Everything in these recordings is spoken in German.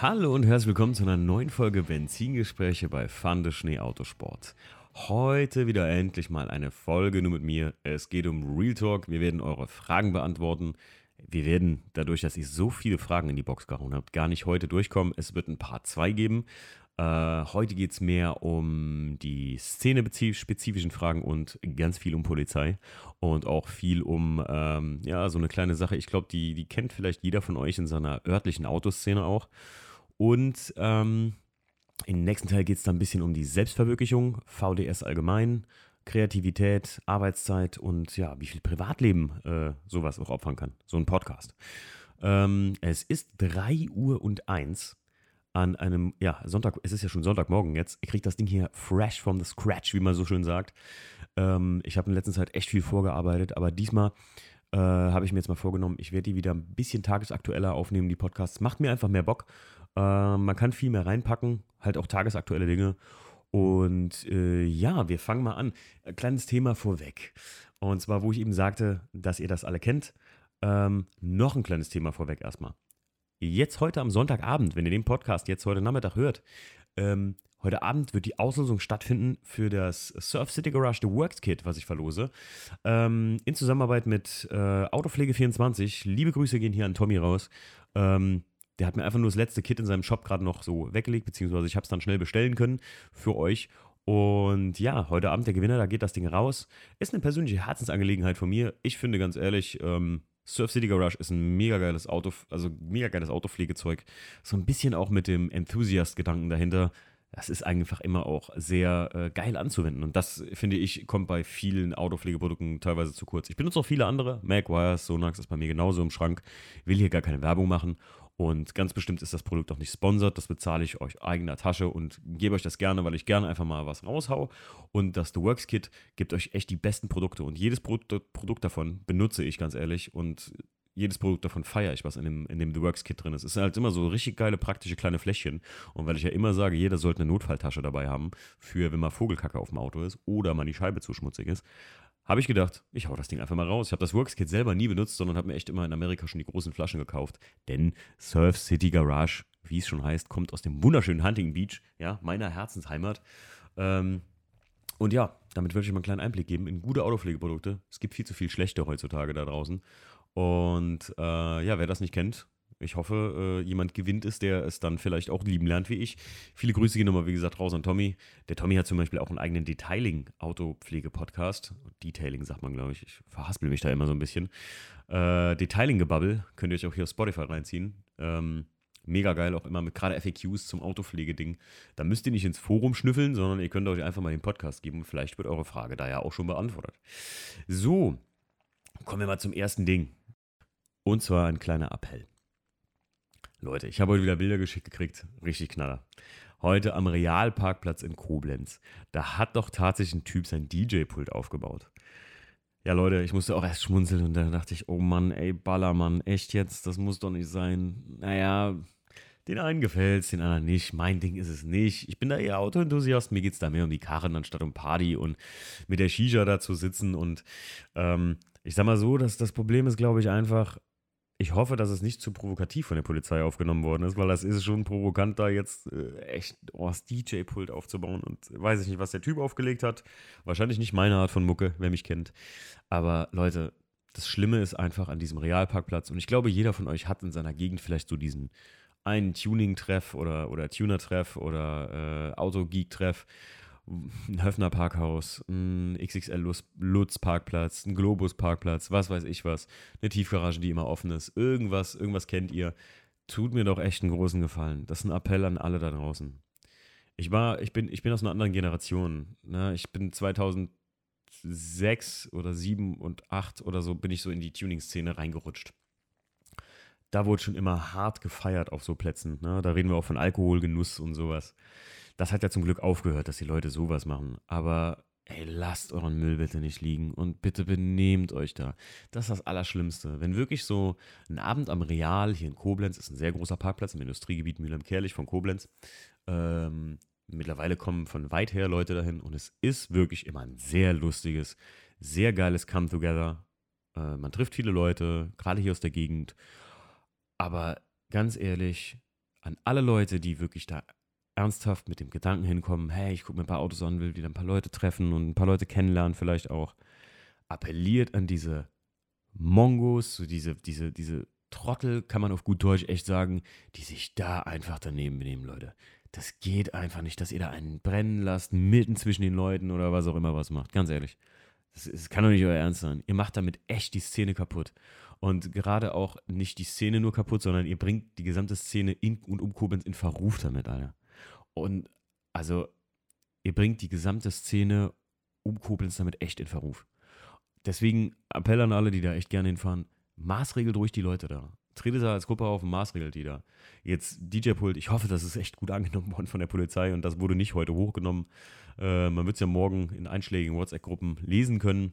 Hallo und herzlich willkommen zu einer neuen Folge Benzingespräche bei Fande Schnee Autosport. Heute wieder endlich mal eine Folge nur mit mir. Es geht um Real Talk. Wir werden eure Fragen beantworten. Wir werden dadurch, dass ihr so viele Fragen in die Box gehauen habt, gar nicht heute durchkommen. Es wird ein Part 2 geben. Äh, heute geht es mehr um die szenespezifischen Fragen und ganz viel um Polizei und auch viel um, ähm, ja, so eine kleine Sache. Ich glaube, die, die kennt vielleicht jeder von euch in seiner örtlichen Autoszene auch. Und ähm, im nächsten Teil geht es dann ein bisschen um die Selbstverwirklichung, VDS allgemein, Kreativität, Arbeitszeit und ja, wie viel Privatleben äh, sowas auch opfern kann. So ein Podcast. Ähm, es ist 3 Uhr und 1 an einem, ja, Sonntag, es ist ja schon Sonntagmorgen jetzt. Ich kriege das Ding hier fresh from the scratch, wie man so schön sagt. Ähm, ich habe in letzter Zeit echt viel vorgearbeitet, aber diesmal äh, habe ich mir jetzt mal vorgenommen, ich werde die wieder ein bisschen tagesaktueller aufnehmen, die Podcasts. Macht mir einfach mehr Bock. Äh, man kann viel mehr reinpacken, halt auch tagesaktuelle Dinge. Und äh, ja, wir fangen mal an. Ein kleines Thema vorweg. Und zwar, wo ich eben sagte, dass ihr das alle kennt. Ähm, noch ein kleines Thema vorweg erstmal jetzt heute am Sonntagabend, wenn ihr den Podcast jetzt heute Nachmittag hört, ähm, heute Abend wird die Auslosung stattfinden für das Surf City Garage The Works Kit, was ich verlose. Ähm, in Zusammenarbeit mit äh, Autopflege24. Liebe Grüße gehen hier an Tommy raus. Ähm, der hat mir einfach nur das letzte Kit in seinem Shop gerade noch so weggelegt, beziehungsweise ich habe es dann schnell bestellen können für euch. Und ja, heute Abend der Gewinner, da geht das Ding raus. Ist eine persönliche Herzensangelegenheit von mir. Ich finde ganz ehrlich, ähm, Surf City Garage ist ein mega geiles Auto, also mega geiles Autopflegezeug. So ein bisschen auch mit dem Enthusiast-Gedanken dahinter. Das ist einfach immer auch sehr äh, geil anzuwenden. Und das, finde ich, kommt bei vielen Autopflegeprodukten teilweise zu kurz. Ich benutze auch viele andere. Magwires, Sonax ist bei mir genauso im Schrank. Will hier gar keine Werbung machen. Und ganz bestimmt ist das Produkt auch nicht sponsert. Das bezahle ich euch eigener Tasche und gebe euch das gerne, weil ich gerne einfach mal was raushau. Und das The Works Kit gibt euch echt die besten Produkte. Und jedes Produkt, Produkt davon benutze ich ganz ehrlich. Und jedes Produkt davon feiere ich, was in dem, in dem The Works Kit drin ist. Es sind halt immer so richtig geile, praktische kleine Fläschchen. Und weil ich ja immer sage, jeder sollte eine Notfalltasche dabei haben, für wenn mal Vogelkacke auf dem Auto ist oder mal die Scheibe zu schmutzig ist, habe ich gedacht, ich hau das Ding einfach mal raus. Ich habe das Workskit selber nie benutzt, sondern habe mir echt immer in Amerika schon die großen Flaschen gekauft. Denn Surf City Garage, wie es schon heißt, kommt aus dem wunderschönen Hunting Beach, ja, meiner Herzensheimat. Ähm, und ja, damit würde ich mal einen kleinen Einblick geben in gute Autopflegeprodukte. Es gibt viel zu viel schlechte heutzutage da draußen. Und äh, ja, wer das nicht kennt, ich hoffe, äh, jemand gewinnt es, der es dann vielleicht auch lieben lernt wie ich. Viele Grüße gehen nochmal, wie gesagt, raus an Tommy. Der Tommy hat zum Beispiel auch einen eigenen Detailing-Autopflege-Podcast. Detailing sagt man, glaube ich. Ich verhaspel mich da immer so ein bisschen. Äh, Detailing-Gebubble könnt ihr euch auch hier auf Spotify reinziehen. Ähm, mega geil, auch immer mit gerade FAQs zum Autopflegeding. Da müsst ihr nicht ins Forum schnüffeln, sondern ihr könnt euch einfach mal den Podcast geben vielleicht wird eure Frage da ja auch schon beantwortet. So, kommen wir mal zum ersten Ding. Und zwar ein kleiner Appell. Leute, ich habe heute wieder Bilder geschickt gekriegt. Richtig knaller. Heute am Realparkplatz in Koblenz. Da hat doch tatsächlich ein Typ sein DJ-Pult aufgebaut. Ja, Leute, ich musste auch erst schmunzeln und dann dachte ich, oh Mann, ey, Ballermann, echt jetzt? Das muss doch nicht sein. Naja, den einen gefällt es, den anderen nicht. Mein Ding ist es nicht. Ich bin da eher Autoenthusiast. Mir geht es da mehr um die Karren anstatt um Party und mit der Shisha da zu sitzen. Und ähm, ich sag mal so, dass das Problem ist, glaube ich, einfach, ich hoffe, dass es nicht zu provokativ von der Polizei aufgenommen worden ist, weil das ist schon provokant, da jetzt äh, echt oh, das DJ-Pult aufzubauen. Und weiß ich nicht, was der Typ aufgelegt hat. Wahrscheinlich nicht meine Art von Mucke, wer mich kennt. Aber Leute, das Schlimme ist einfach an diesem Realparkplatz. Und ich glaube, jeder von euch hat in seiner Gegend vielleicht so diesen einen Tuning-Treff oder, oder Tuner-Treff oder äh, Autogeek-Treff ein Höfner Parkhaus, ein XXL Lutz Parkplatz, ein Globus Parkplatz, was weiß ich was, eine Tiefgarage, die immer offen ist, irgendwas, irgendwas kennt ihr. Tut mir doch echt einen großen Gefallen. Das ist ein Appell an alle da draußen. Ich war, ich bin, ich bin aus einer anderen Generation. Ne? Ich bin 2006 oder 7 und 8 oder so bin ich so in die Tuning-Szene reingerutscht. Da wurde schon immer hart gefeiert auf so Plätzen. Ne? Da reden wir auch von Alkoholgenuss und sowas. Das hat ja zum Glück aufgehört, dass die Leute sowas machen. Aber ey, lasst euren Müll bitte nicht liegen und bitte benehmt euch da. Das ist das Allerschlimmste. Wenn wirklich so ein Abend am Real hier in Koblenz, ist ein sehr großer Parkplatz im Industriegebiet Mülheim-Kerlich von Koblenz. Ähm, mittlerweile kommen von weit her Leute dahin und es ist wirklich immer ein sehr lustiges, sehr geiles Come-Together. Äh, man trifft viele Leute, gerade hier aus der Gegend. Aber ganz ehrlich, an alle Leute, die wirklich da ernsthaft mit dem Gedanken hinkommen, hey, ich gucke mir ein paar Autos an, will wieder ein paar Leute treffen und ein paar Leute kennenlernen vielleicht auch, appelliert an diese Mongos, so diese, diese, diese Trottel, kann man auf gut Deutsch echt sagen, die sich da einfach daneben benehmen, Leute. Das geht einfach nicht, dass ihr da einen brennen lasst, mitten zwischen den Leuten oder was auch immer was macht. Ganz ehrlich. Das, das kann doch nicht euer Ernst sein. Ihr macht damit echt die Szene kaputt. Und gerade auch nicht die Szene nur kaputt, sondern ihr bringt die gesamte Szene in und um Koblenz in Verruf damit, Alter. Und also, ihr bringt die gesamte Szene um Koblenz damit echt in Verruf. Deswegen Appell an alle, die da echt gerne hinfahren, maßregelt ruhig die Leute da. Tretet da als Gruppe auf und maßregelt die da. Jetzt DJ-Pult, ich hoffe, das ist echt gut angenommen worden von der Polizei und das wurde nicht heute hochgenommen. Äh, man wird es ja morgen in einschlägigen WhatsApp-Gruppen lesen können.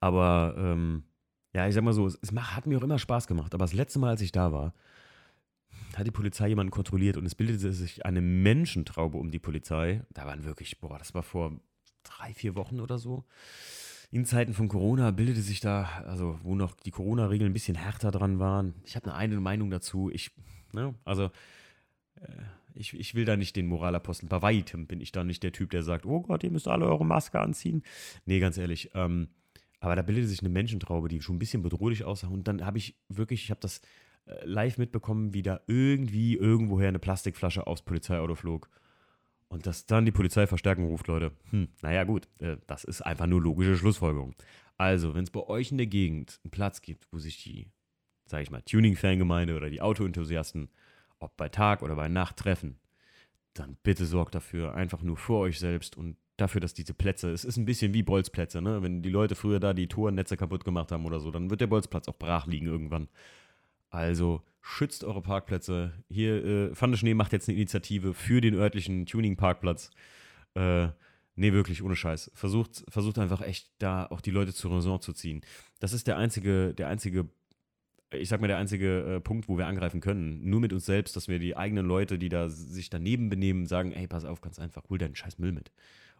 Aber ähm, ja, ich sag mal so, es, es hat mir auch immer Spaß gemacht. Aber das letzte Mal, als ich da war, hat die Polizei jemanden kontrolliert und es bildete sich eine Menschentraube um die Polizei. Da waren wirklich, boah, das war vor drei, vier Wochen oder so in Zeiten von Corona bildete sich da, also wo noch die Corona-Regeln ein bisschen härter dran waren. Ich habe eine eigene Meinung dazu. Ich, ne, also äh, ich, ich will da nicht den Moralapostel. Bei weitem bin ich da nicht der Typ, der sagt, oh Gott, ihr müsst alle eure Maske anziehen. Nee, ganz ehrlich. Ähm, aber da bildete sich eine Menschentraube, die schon ein bisschen bedrohlich aussah. Und dann habe ich wirklich, ich habe das live mitbekommen, wie da irgendwie irgendwoher eine Plastikflasche aufs Polizeiauto flog. Und dass dann die Polizei Verstärkung ruft, Leute, hm, naja gut, äh, das ist einfach nur logische Schlussfolgerung. Also, wenn es bei euch in der Gegend einen Platz gibt, wo sich die, sage ich mal, Tuning-Fangemeinde oder die Autoenthusiasten, ob bei Tag oder bei Nacht treffen, dann bitte sorgt dafür, einfach nur für euch selbst und dafür, dass diese Plätze, es ist ein bisschen wie Bolzplätze, ne? Wenn die Leute früher da die Tornetze kaputt gemacht haben oder so, dann wird der Bolzplatz auch brach liegen irgendwann. Also schützt eure Parkplätze. Hier, äh, Pfanne Schnee macht jetzt eine Initiative für den örtlichen Tuning-Parkplatz. Äh, nee, wirklich, ohne Scheiß. Versucht, versucht einfach echt da auch die Leute zur Raison zu ziehen. Das ist der einzige, der einzige, ich sag mal, der einzige äh, Punkt, wo wir angreifen können. Nur mit uns selbst, dass wir die eigenen Leute, die da sich daneben benehmen, sagen, ey, pass auf, ganz einfach, hol deinen scheiß Müll mit.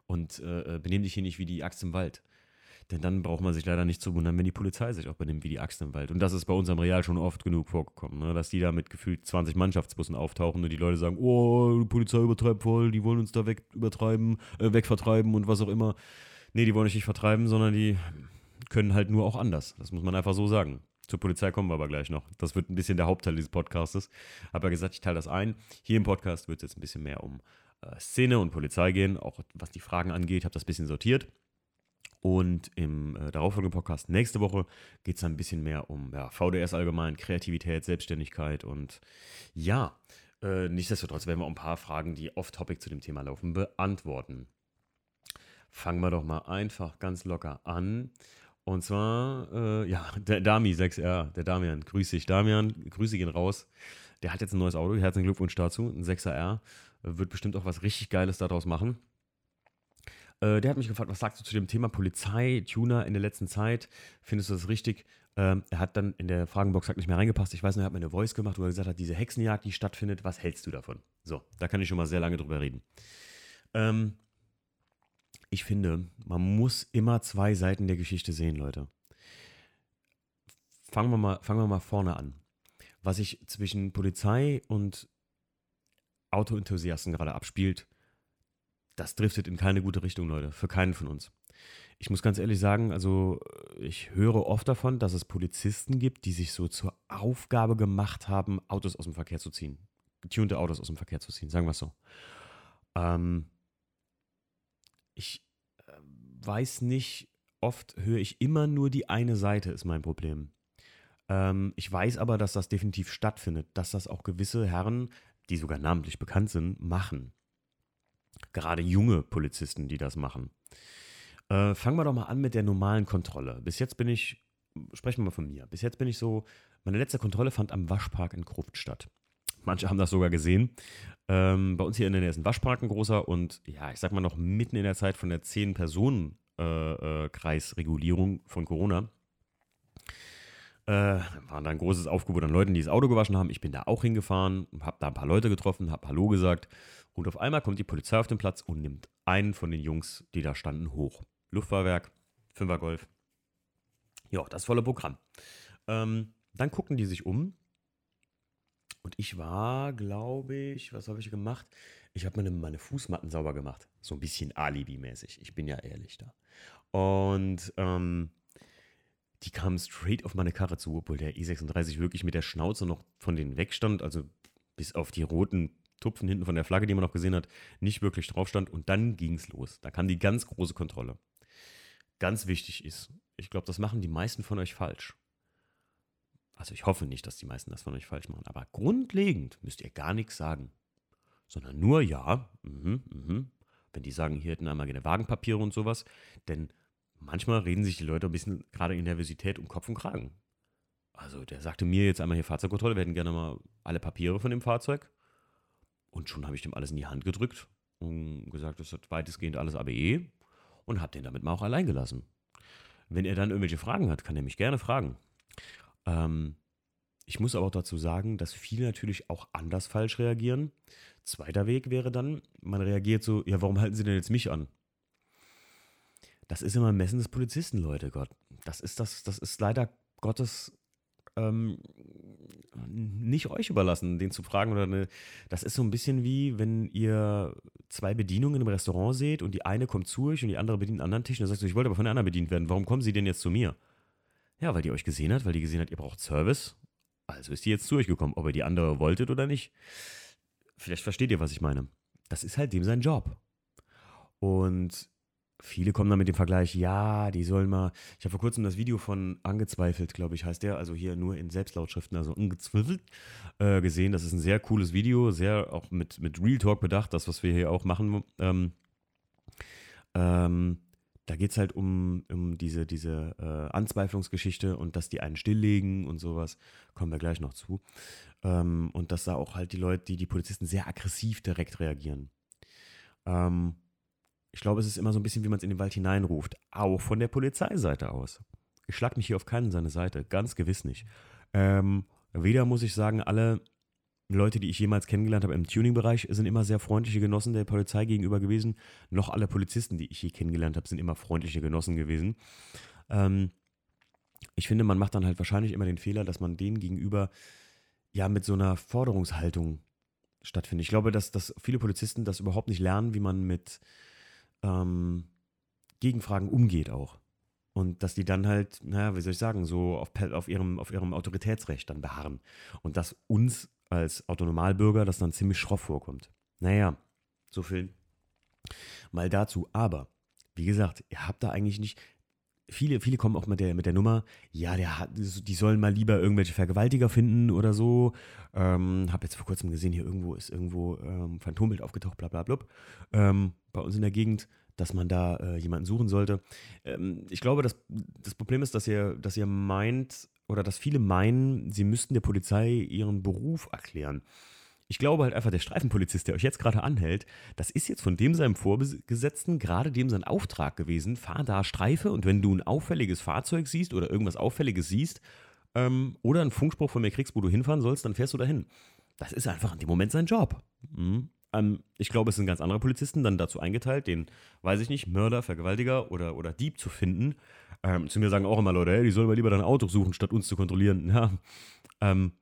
Und äh, äh benehm dich hier nicht wie die Axt im Wald. Denn dann braucht man sich leider nicht zu wundern, wenn die Polizei sich auch benimmt wie die Axt im Wald. Und das ist bei uns am Real schon oft genug vorgekommen, ne? dass die da mit gefühlt 20 Mannschaftsbussen auftauchen und die Leute sagen, oh, die Polizei übertreibt voll, die wollen uns da weg übertreiben, äh, wegvertreiben und was auch immer. Nee, die wollen euch nicht vertreiben, sondern die können halt nur auch anders. Das muss man einfach so sagen. Zur Polizei kommen wir aber gleich noch. Das wird ein bisschen der Hauptteil dieses Podcastes. Habe ja gesagt, ich teile das ein. Hier im Podcast wird es jetzt ein bisschen mehr um äh, Szene und Polizei gehen, auch was die Fragen angeht. Habe das ein bisschen sortiert. Und im äh, darauffolgenden Podcast nächste Woche geht es ein bisschen mehr um ja, VDS allgemein, Kreativität, Selbstständigkeit und ja, äh, nichtsdestotrotz werden wir ein paar Fragen, die off-topic zu dem Thema laufen, beantworten. Fangen wir doch mal einfach ganz locker an. Und zwar, äh, ja, der Dami 6R, der Damian, grüß dich. Damian, grüße ihn raus. Der hat jetzt ein neues Auto, herzlichen Glückwunsch dazu, ein 6er. Wird bestimmt auch was richtig Geiles daraus machen. Äh, der hat mich gefragt, was sagst du zu dem Thema Polizei-Tuner in der letzten Zeit? Findest du das richtig? Ähm, er hat dann in der Fragenbox halt nicht mehr reingepasst. Ich weiß nicht, er hat mir eine Voice gemacht, wo er gesagt hat, diese Hexenjagd, die stattfindet, was hältst du davon? So, da kann ich schon mal sehr lange drüber reden. Ähm, ich finde, man muss immer zwei Seiten der Geschichte sehen, Leute. Fangen wir mal, fangen wir mal vorne an. Was sich zwischen Polizei und Autoenthusiasten gerade abspielt, das driftet in keine gute Richtung, Leute. Für keinen von uns. Ich muss ganz ehrlich sagen, also ich höre oft davon, dass es Polizisten gibt, die sich so zur Aufgabe gemacht haben, Autos aus dem Verkehr zu ziehen. Getunte Autos aus dem Verkehr zu ziehen, sagen wir es so. Ähm, ich äh, weiß nicht, oft höre ich immer nur die eine Seite, ist mein Problem. Ähm, ich weiß aber, dass das definitiv stattfindet, dass das auch gewisse Herren, die sogar namentlich bekannt sind, machen. Gerade junge Polizisten, die das machen. Äh, fangen wir doch mal an mit der normalen Kontrolle. Bis jetzt bin ich, sprechen wir mal von mir, bis jetzt bin ich so, meine letzte Kontrolle fand am Waschpark in Gruft statt. Manche haben das sogar gesehen. Ähm, bei uns hier in der Nähe ist ein Waschpark ein großer und ja, ich sag mal noch mitten in der Zeit von der 10-Personen-Kreisregulierung äh, äh, von Corona. Äh, war da ein großes Aufgebot an Leuten, die das Auto gewaschen haben. Ich bin da auch hingefahren, habe da ein paar Leute getroffen, habe Hallo gesagt und auf einmal kommt die Polizei auf den Platz und nimmt einen von den Jungs, die da standen, hoch. Luftfahrwerk, Fünfergolf. Ja, das volle Programm. Ähm, dann gucken die sich um Und ich war, glaube ich, was habe ich gemacht? Ich habe meine, meine Fußmatten sauber gemacht. So ein bisschen Alibi-mäßig. Ich bin ja ehrlich da. Und ähm, die kamen straight auf meine Karre zu, obwohl der E36 wirklich mit der Schnauze noch von denen wegstand. Also bis auf die roten Tupfen hinten von der Flagge, die man noch gesehen hat, nicht wirklich drauf stand. Und dann ging es los. Da kam die ganz große Kontrolle. Ganz wichtig ist, ich glaube, das machen die meisten von euch falsch. Also ich hoffe nicht, dass die meisten das von euch falsch machen, aber grundlegend müsst ihr gar nichts sagen. Sondern nur ja, mhm, mhm. wenn die sagen, hier hätten einmal gerne Wagenpapiere und sowas, denn manchmal reden sich die Leute ein bisschen gerade in Nervosität um Kopf und Kragen. Also der sagte mir jetzt einmal hier Fahrzeugkontrolle, wir hätten gerne mal alle Papiere von dem Fahrzeug. Und schon habe ich dem alles in die Hand gedrückt und gesagt, das hat weitestgehend alles ABE und habe den damit mal auch allein gelassen. Wenn er dann irgendwelche Fragen hat, kann er mich gerne fragen. Ähm, ich muss aber auch dazu sagen, dass viele natürlich auch anders falsch reagieren. Zweiter Weg wäre dann, man reagiert so, ja, warum halten Sie denn jetzt mich an? Das ist immer ein Messen des Polizisten, Leute, Gott. Das ist das, das ist leider Gottes ähm, nicht euch überlassen, den zu fragen oder eine, das ist so ein bisschen wie, wenn ihr zwei Bedienungen im Restaurant seht und die eine kommt zu euch und die andere bedient einen anderen Tisch und dann sagst du, ich wollte aber von der anderen bedient werden. Warum kommen sie denn jetzt zu mir? Ja, weil die euch gesehen hat, weil die gesehen hat, ihr braucht Service. Also ist die jetzt zu euch gekommen, ob ihr die andere wolltet oder nicht. Vielleicht versteht ihr, was ich meine. Das ist halt dem sein Job. Und viele kommen dann mit dem Vergleich, ja, die sollen mal. Ich habe vor kurzem das Video von Angezweifelt, glaube ich, heißt der, also hier nur in Selbstlautschriften, also Angezweifelt, äh, gesehen. Das ist ein sehr cooles Video, sehr auch mit, mit Real Talk bedacht, das, was wir hier auch machen. Ähm, ähm, da geht es halt um, um diese, diese äh, Anzweiflungsgeschichte und dass die einen stilllegen und sowas. Kommen wir gleich noch zu. Ähm, und dass da auch halt die Leute, die, die Polizisten sehr aggressiv direkt reagieren. Ähm, ich glaube, es ist immer so ein bisschen, wie man es in den Wald hineinruft. Auch von der Polizeiseite aus. Ich schlag mich hier auf keinen seine Seite, ganz gewiss nicht. Ähm, weder muss ich sagen, alle Leute, die ich jemals kennengelernt habe im Tuning-Bereich, sind immer sehr freundliche Genossen der Polizei gegenüber gewesen. Noch alle Polizisten, die ich je kennengelernt habe, sind immer freundliche Genossen gewesen. Ähm, ich finde, man macht dann halt wahrscheinlich immer den Fehler, dass man denen gegenüber ja mit so einer Forderungshaltung stattfindet. Ich glaube, dass, dass viele Polizisten das überhaupt nicht lernen, wie man mit ähm, Gegenfragen umgeht auch. Und dass die dann halt, naja, wie soll ich sagen, so auf, auf, ihrem, auf ihrem Autoritätsrecht dann beharren. Und dass uns als Autonomalbürger das dann ziemlich schroff vorkommt. Naja, so viel mal dazu. Aber, wie gesagt, ihr habt da eigentlich nicht. Viele, viele kommen auch mit der, mit der Nummer, ja, der hat, die sollen mal lieber irgendwelche Vergewaltiger finden oder so. Ähm, hab jetzt vor kurzem gesehen, hier irgendwo ist irgendwo ähm, Phantombild aufgetaucht, bla bla bla. Ähm, bei uns in der Gegend, dass man da äh, jemanden suchen sollte. Ähm, ich glaube, das, das Problem ist, dass ihr, dass ihr meint, oder dass viele meinen, sie müssten der Polizei ihren Beruf erklären. Ich glaube halt einfach, der Streifenpolizist, der euch jetzt gerade anhält, das ist jetzt von dem seinem Vorgesetzten gerade dem sein Auftrag gewesen. Fahr da Streife und wenn du ein auffälliges Fahrzeug siehst oder irgendwas Auffälliges siehst ähm, oder einen Funkspruch von mir kriegst, wo du hinfahren sollst, dann fährst du dahin. Das ist einfach in dem Moment sein Job. Mhm. Ähm, ich glaube, es sind ganz andere Polizisten dann dazu eingeteilt, den, weiß ich nicht, Mörder, Vergewaltiger oder, oder Dieb zu finden. Ähm, zu mir sagen auch immer Leute, hey, die sollen mal lieber dein Auto suchen, statt uns zu kontrollieren. Ja. Ähm,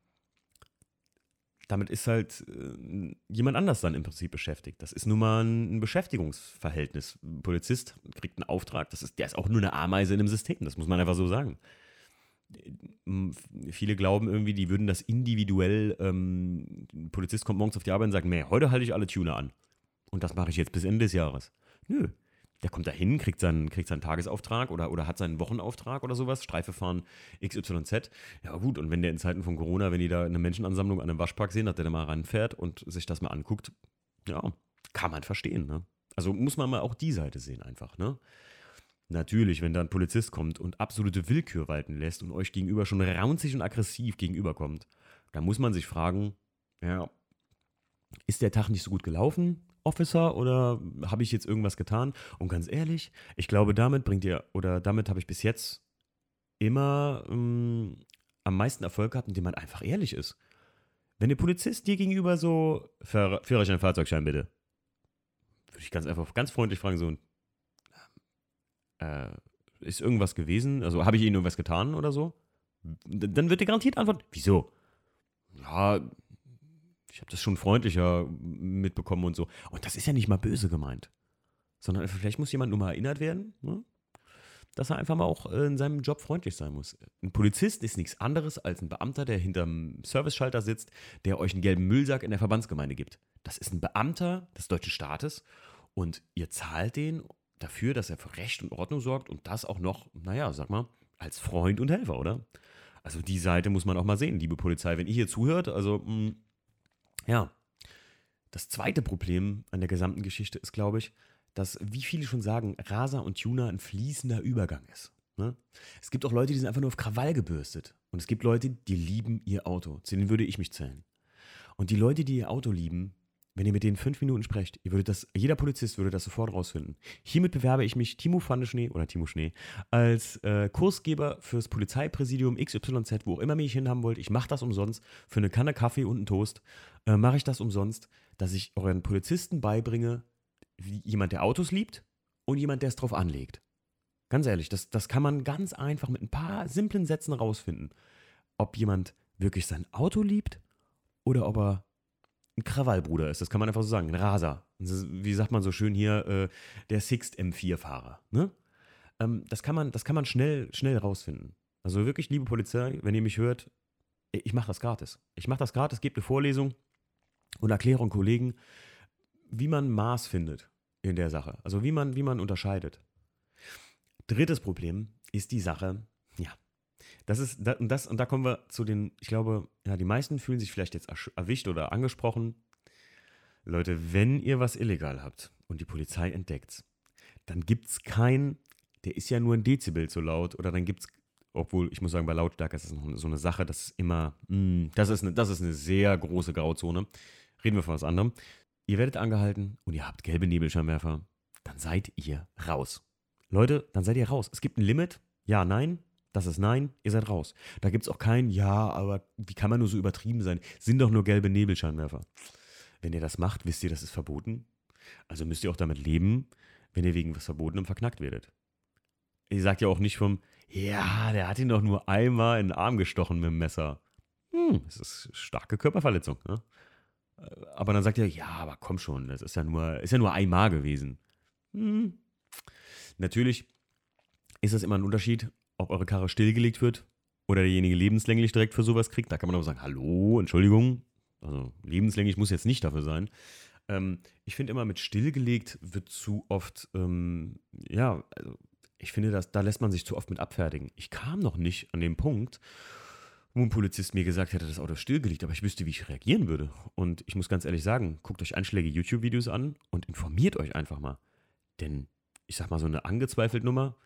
damit ist halt äh, jemand anders dann im Prinzip beschäftigt. Das ist nun mal ein, Beschäftigungsverhältnis. Ein Polizist kriegt einen Auftrag, das ist, der ist auch nur eine Ameise in einem System, das muss man einfach so sagen viele glauben irgendwie, die würden das individuell, ähm, ein Polizist kommt morgens auf die Arbeit und sagt, nee, heute halte ich alle Tuner an. Und das mache ich jetzt bis Ende des Jahres. Nö. Der kommt da hin, kriegt seinen, kriegt seinen Tagesauftrag oder, oder hat seinen Wochenauftrag oder sowas, Streife fahren XYZ. Ja gut, und wenn der in Zeiten von Corona, wenn die da eine Menschenansammlung an einem Waschpark sehen, dass der da mal ranfährt und sich das mal anguckt, ja, kann man verstehen, ne? Also muss man mal auch die Seite sehen einfach, ne? Natürlich, wenn da ein Polizist kommt und absolute Willkür walten lässt und euch gegenüber schon raunzig und aggressiv gegenüberkommt, dann muss man sich fragen, ja, ist der Tag nicht so gut gelaufen, Officer, oder habe ich jetzt irgendwas getan? Und ganz ehrlich, ich glaube, damit bringt ihr, oder damit habe ich bis jetzt immer ähm, am meisten Erfolg gehabt, indem man einfach ehrlich ist. Wenn der Polizist dir gegenüber so, Führerschein, Fahrzeugschein bitte, würde ich ganz einfach, ganz freundlich fragen, so, äh, ist irgendwas gewesen? Also habe ich Ihnen irgendwas getan oder so? Dann wird dir garantiert antworten, wieso? Ja, ich habe das schon freundlicher mitbekommen und so. Und das ist ja nicht mal böse gemeint. Sondern vielleicht muss jemand nur mal erinnert werden, ne? dass er einfach mal auch äh, in seinem Job freundlich sein muss. Ein Polizist ist nichts anderes als ein Beamter, der hinterm Service-Schalter sitzt, der euch einen gelben Müllsack in der Verbandsgemeinde gibt. Das ist ein Beamter des deutschen Staates und ihr zahlt den dafür, dass er für Recht und Ordnung sorgt und das auch noch, naja, sag mal, als Freund und Helfer, oder? Also die Seite muss man auch mal sehen, liebe Polizei. Wenn ihr hier zuhört, also, mh, mm, ja. Das zweite Problem an der gesamten Geschichte ist, glaube ich, dass, wie viele schon sagen, Raser und Tuner ein fließender Übergang ist. Ne? Es gibt auch Leute, die sind einfach nur auf Krawall gebürstet. Und es gibt Leute, die lieben ihr Auto. Zu denen würde ich mich zählen. Und die Leute, die ihr Auto lieben, wenn ihr mit denen fünf Minuten sprecht, ihr würdet das, jeder Polizist würde das sofort rausfinden. Hiermit bewerbe ich mich, Timo Pfandeschnee oder Timo Schnee, als äh, Kursgeber fürs Polizeipräsidium XYZ, wo auch immer ihr mich hinhaben wollt. Ich mache das umsonst. Für eine Kanne Kaffee und einen Toast äh, mache ich das umsonst, dass ich euren Polizisten beibringe, wie jemand, der Autos liebt und jemand, der es drauf anlegt. Ganz ehrlich, das, das kann man ganz einfach mit ein paar simplen Sätzen rausfinden. Ob jemand wirklich sein Auto liebt oder ob er ein Krawallbruder ist. Das kann man einfach so sagen. Ein Raser. Wie sagt man so schön hier, äh, der Sixt M4-Fahrer. Ne? Ähm, das kann man, das kann man schnell, schnell rausfinden. Also wirklich, liebe Polizei, wenn ihr mich hört, ich mache das gratis. Ich mache das gratis, gebe eine Vorlesung und erkläre Kollegen, wie man Maß findet in der Sache. Also wie man, wie man unterscheidet. Drittes Problem ist die Sache, ja, das ist, das, und, das, und da kommen wir zu den, ich glaube, ja, die meisten fühlen sich vielleicht jetzt erwischt oder angesprochen. Leute, wenn ihr was illegal habt und die Polizei entdeckt, dann gibt es kein, der ist ja nur ein Dezibel zu laut oder dann gibt es, obwohl ich muss sagen, bei Lautstärke ist das so eine Sache, das ist immer, mh, hm, das, ist eine, das ist eine sehr große Grauzone. Reden wir von was anderem. Ihr werdet angehalten und ihr habt gelbe Nebelscheinwerfer, dann seid ihr raus. Leute, dann seid ihr raus. Es gibt ein Limit. Ja, nein, das ist nein, ihr seid raus. Da gibt es auch kein Ja, aber wie kann man nur so übertrieben sein? Sind doch nur gelbe Nebelscheinwerfer. Wenn ihr das macht, wisst ihr, das ist verboten. Also müsst ihr auch damit leben, wenn ihr wegen was Verbotenem verknackt werdet. Ihr sagt ja auch nicht vom, ja, der hat ihn doch nur einmal in den Arm gestochen mit dem Messer. Hm, das ist starke Körperverletzung. Ne? Aber dann sagt ihr, ja, aber komm schon, das ist ja nur, ist ja nur einmal gewesen. Hm. Natürlich ist das immer ein Unterschied, ob eure Karre stillgelegt wird oder derjenige lebenslänglich direkt für sowas kriegt. Da kann man aber sagen, hallo, Entschuldigung. Also lebenslänglich muss jetzt nicht dafür sein. Ähm, ich finde immer, mit stillgelegt wird zu oft, ähm, ja, also ich finde, dass, da lässt man sich zu oft mit abfertigen. Ich kam noch nicht an den Punkt, wo ein Polizist mir gesagt hätte, das Auto ist stillgelegt, aber ich wüsste, wie ich reagieren würde. Und ich muss ganz ehrlich sagen, guckt euch einschlägige YouTube-Videos an und informiert euch einfach mal. Denn ich sag mal, so eine angezweifelte Nummer,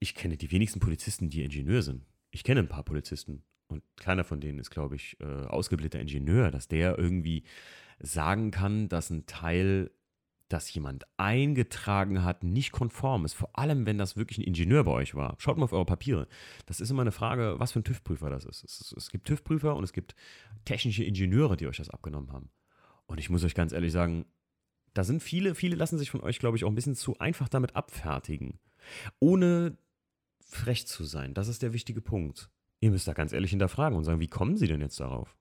ich kenne die wenigsten Polizisten, die Ingenieur sind. Ich kenne ein paar Polizisten und keiner von denen ist, glaube ich, äh, ausgebildeter Ingenieur, dass der irgendwie sagen kann, dass ein Teil, das jemand eingetragen hat, nicht konform ist. Vor allem, wenn das wirklich ein Ingenieur bei euch war. Schaut mal auf eure Papiere. Das ist immer eine Frage, was für ein TÜV-Prüfer das ist. Es, es gibt TÜV-Prüfer und es gibt technische Ingenieure, die euch das abgenommen haben. Und ich muss euch ganz ehrlich sagen, da sind viele, viele lassen sich von euch, glaube ich, auch ein bisschen zu einfach damit abfertigen. Ohne frech zu sein. Das ist der wichtige Punkt. Ihr müsst da ganz ehrlich hinterfragen und sagen, wie kommen sie denn jetzt darauf?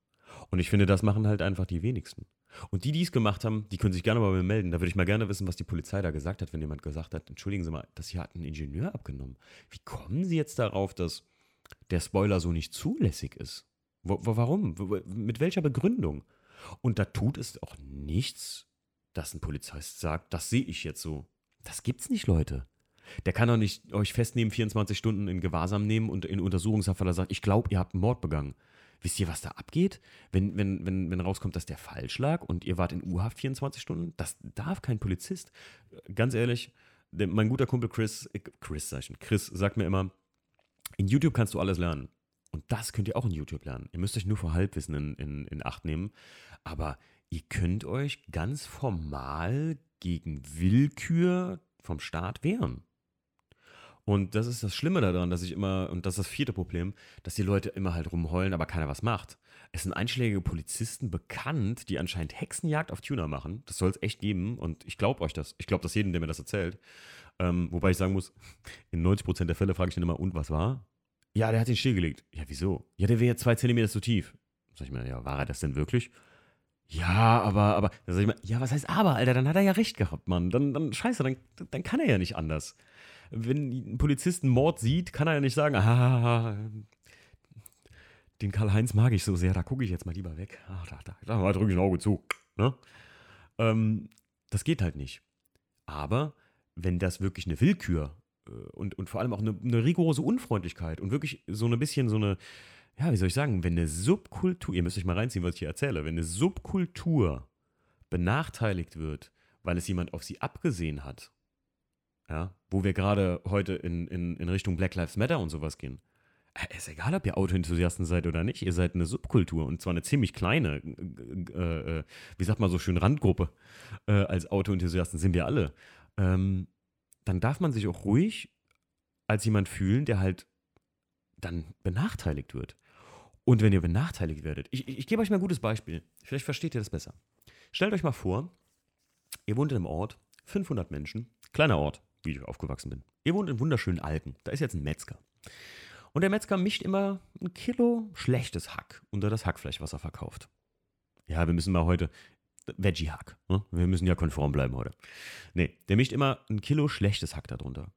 Und ich finde, das machen halt einfach die wenigsten. Und die, die es gemacht haben, die können sich gerne mal bei mir melden. Da würde ich mal gerne wissen, was die Polizei da gesagt hat, wenn jemand gesagt hat, entschuldigen Sie mal, das hier hat ein Ingenieur abgenommen. Wie kommen Sie jetzt darauf, dass der Spoiler so nicht zulässig ist? Wo, wo, warum? Wo, mit welcher Begründung? Und da tut es auch nichts, dass ein Polizist sagt, das sehe ich jetzt so. Das gibt's nicht, Leute. Der kann doch nicht euch festnehmen, 24 Stunden in Gewahrsam nehmen und in Untersuchungshaft, weil sagt, ich glaube, ihr habt einen Mord begangen. Wisst ihr, was da abgeht? Wenn, wenn, wenn, wenn rauskommt, dass der falsch lag und ihr wart in U-Haft 24 Stunden, das darf kein Polizist. Ganz ehrlich, mein guter Kumpel Chris, äh, Chris, sag ich, Chris sagt mir immer, in YouTube kannst du alles lernen. Und das könnt ihr auch in YouTube lernen. Ihr müsst euch nur vor Halbwissen in, in, in Acht nehmen. Aber ihr könnt euch ganz formal gegen Willkür vom Staat wehren. Und das ist das Schlimme daran, dass ich immer, und das ist das vierte Problem, dass die Leute immer halt rumheulen, aber keiner was macht. Es sind einschlägige Polizisten bekannt, die anscheinend Hexenjagd auf Tuner machen. Das soll es echt geben und ich glaube euch das. Ich glaube das jedem, der mir das erzählt. Ähm, wobei ich sagen muss, in 90% der Fälle frage ich dann immer, und was war? Ja, der hat den stillgelegt. Ja, wieso? Ja, der wäre jetzt zwei Zentimeter zu tief. Sag ich mir, ja, war er das denn wirklich? Ja, aber, aber, da sag ich mal, ja, was heißt aber, Alter, dann hat er ja recht gehabt, Mann. Dann, dann scheiße, dann, dann kann er ja nicht anders. Wenn ein Polizist einen Mord sieht, kann er ja nicht sagen, ah, den Karl-Heinz mag ich so sehr, da gucke ich jetzt mal lieber weg. Ach, da, da, da drücke ich ein Auge zu. Ne? Ähm, das geht halt nicht. Aber wenn das wirklich eine Willkür äh, und, und vor allem auch eine, eine rigorose Unfreundlichkeit und wirklich so ein bisschen so eine, ja, wie soll ich sagen, wenn eine Subkultur, ihr müsst euch mal reinziehen, was ich hier erzähle, wenn eine Subkultur benachteiligt wird, weil es jemand auf sie abgesehen hat, ja, wo wir gerade heute in, in, in Richtung Black Lives Matter und sowas gehen. Äh, ist egal, ob ihr Autoenthusiasten seid oder nicht, ihr seid eine Subkultur und zwar eine ziemlich kleine, äh, äh, wie sagt man so schön, Randgruppe äh, als Autoenthusiasten sind wir alle. Ähm, dann darf man sich auch ruhig als jemand fühlen, der halt dann benachteiligt wird. Und wenn ihr benachteiligt werdet, ich, ich, ich gebe euch mal ein gutes Beispiel, vielleicht versteht ihr das besser. Stellt euch mal vor, ihr wohnt in einem Ort, 500 Menschen, kleiner Ort, wie ich aufgewachsen bin. Ihr wohnt in wunderschönen Alken, da ist jetzt ein Metzger. Und der Metzger mischt immer ein Kilo schlechtes Hack unter das Hackfleisch, was er verkauft. Ja, wir müssen mal heute, Veggie-Hack. Ne? Wir müssen ja konform bleiben heute. Nee, der mischt immer ein Kilo schlechtes Hack darunter.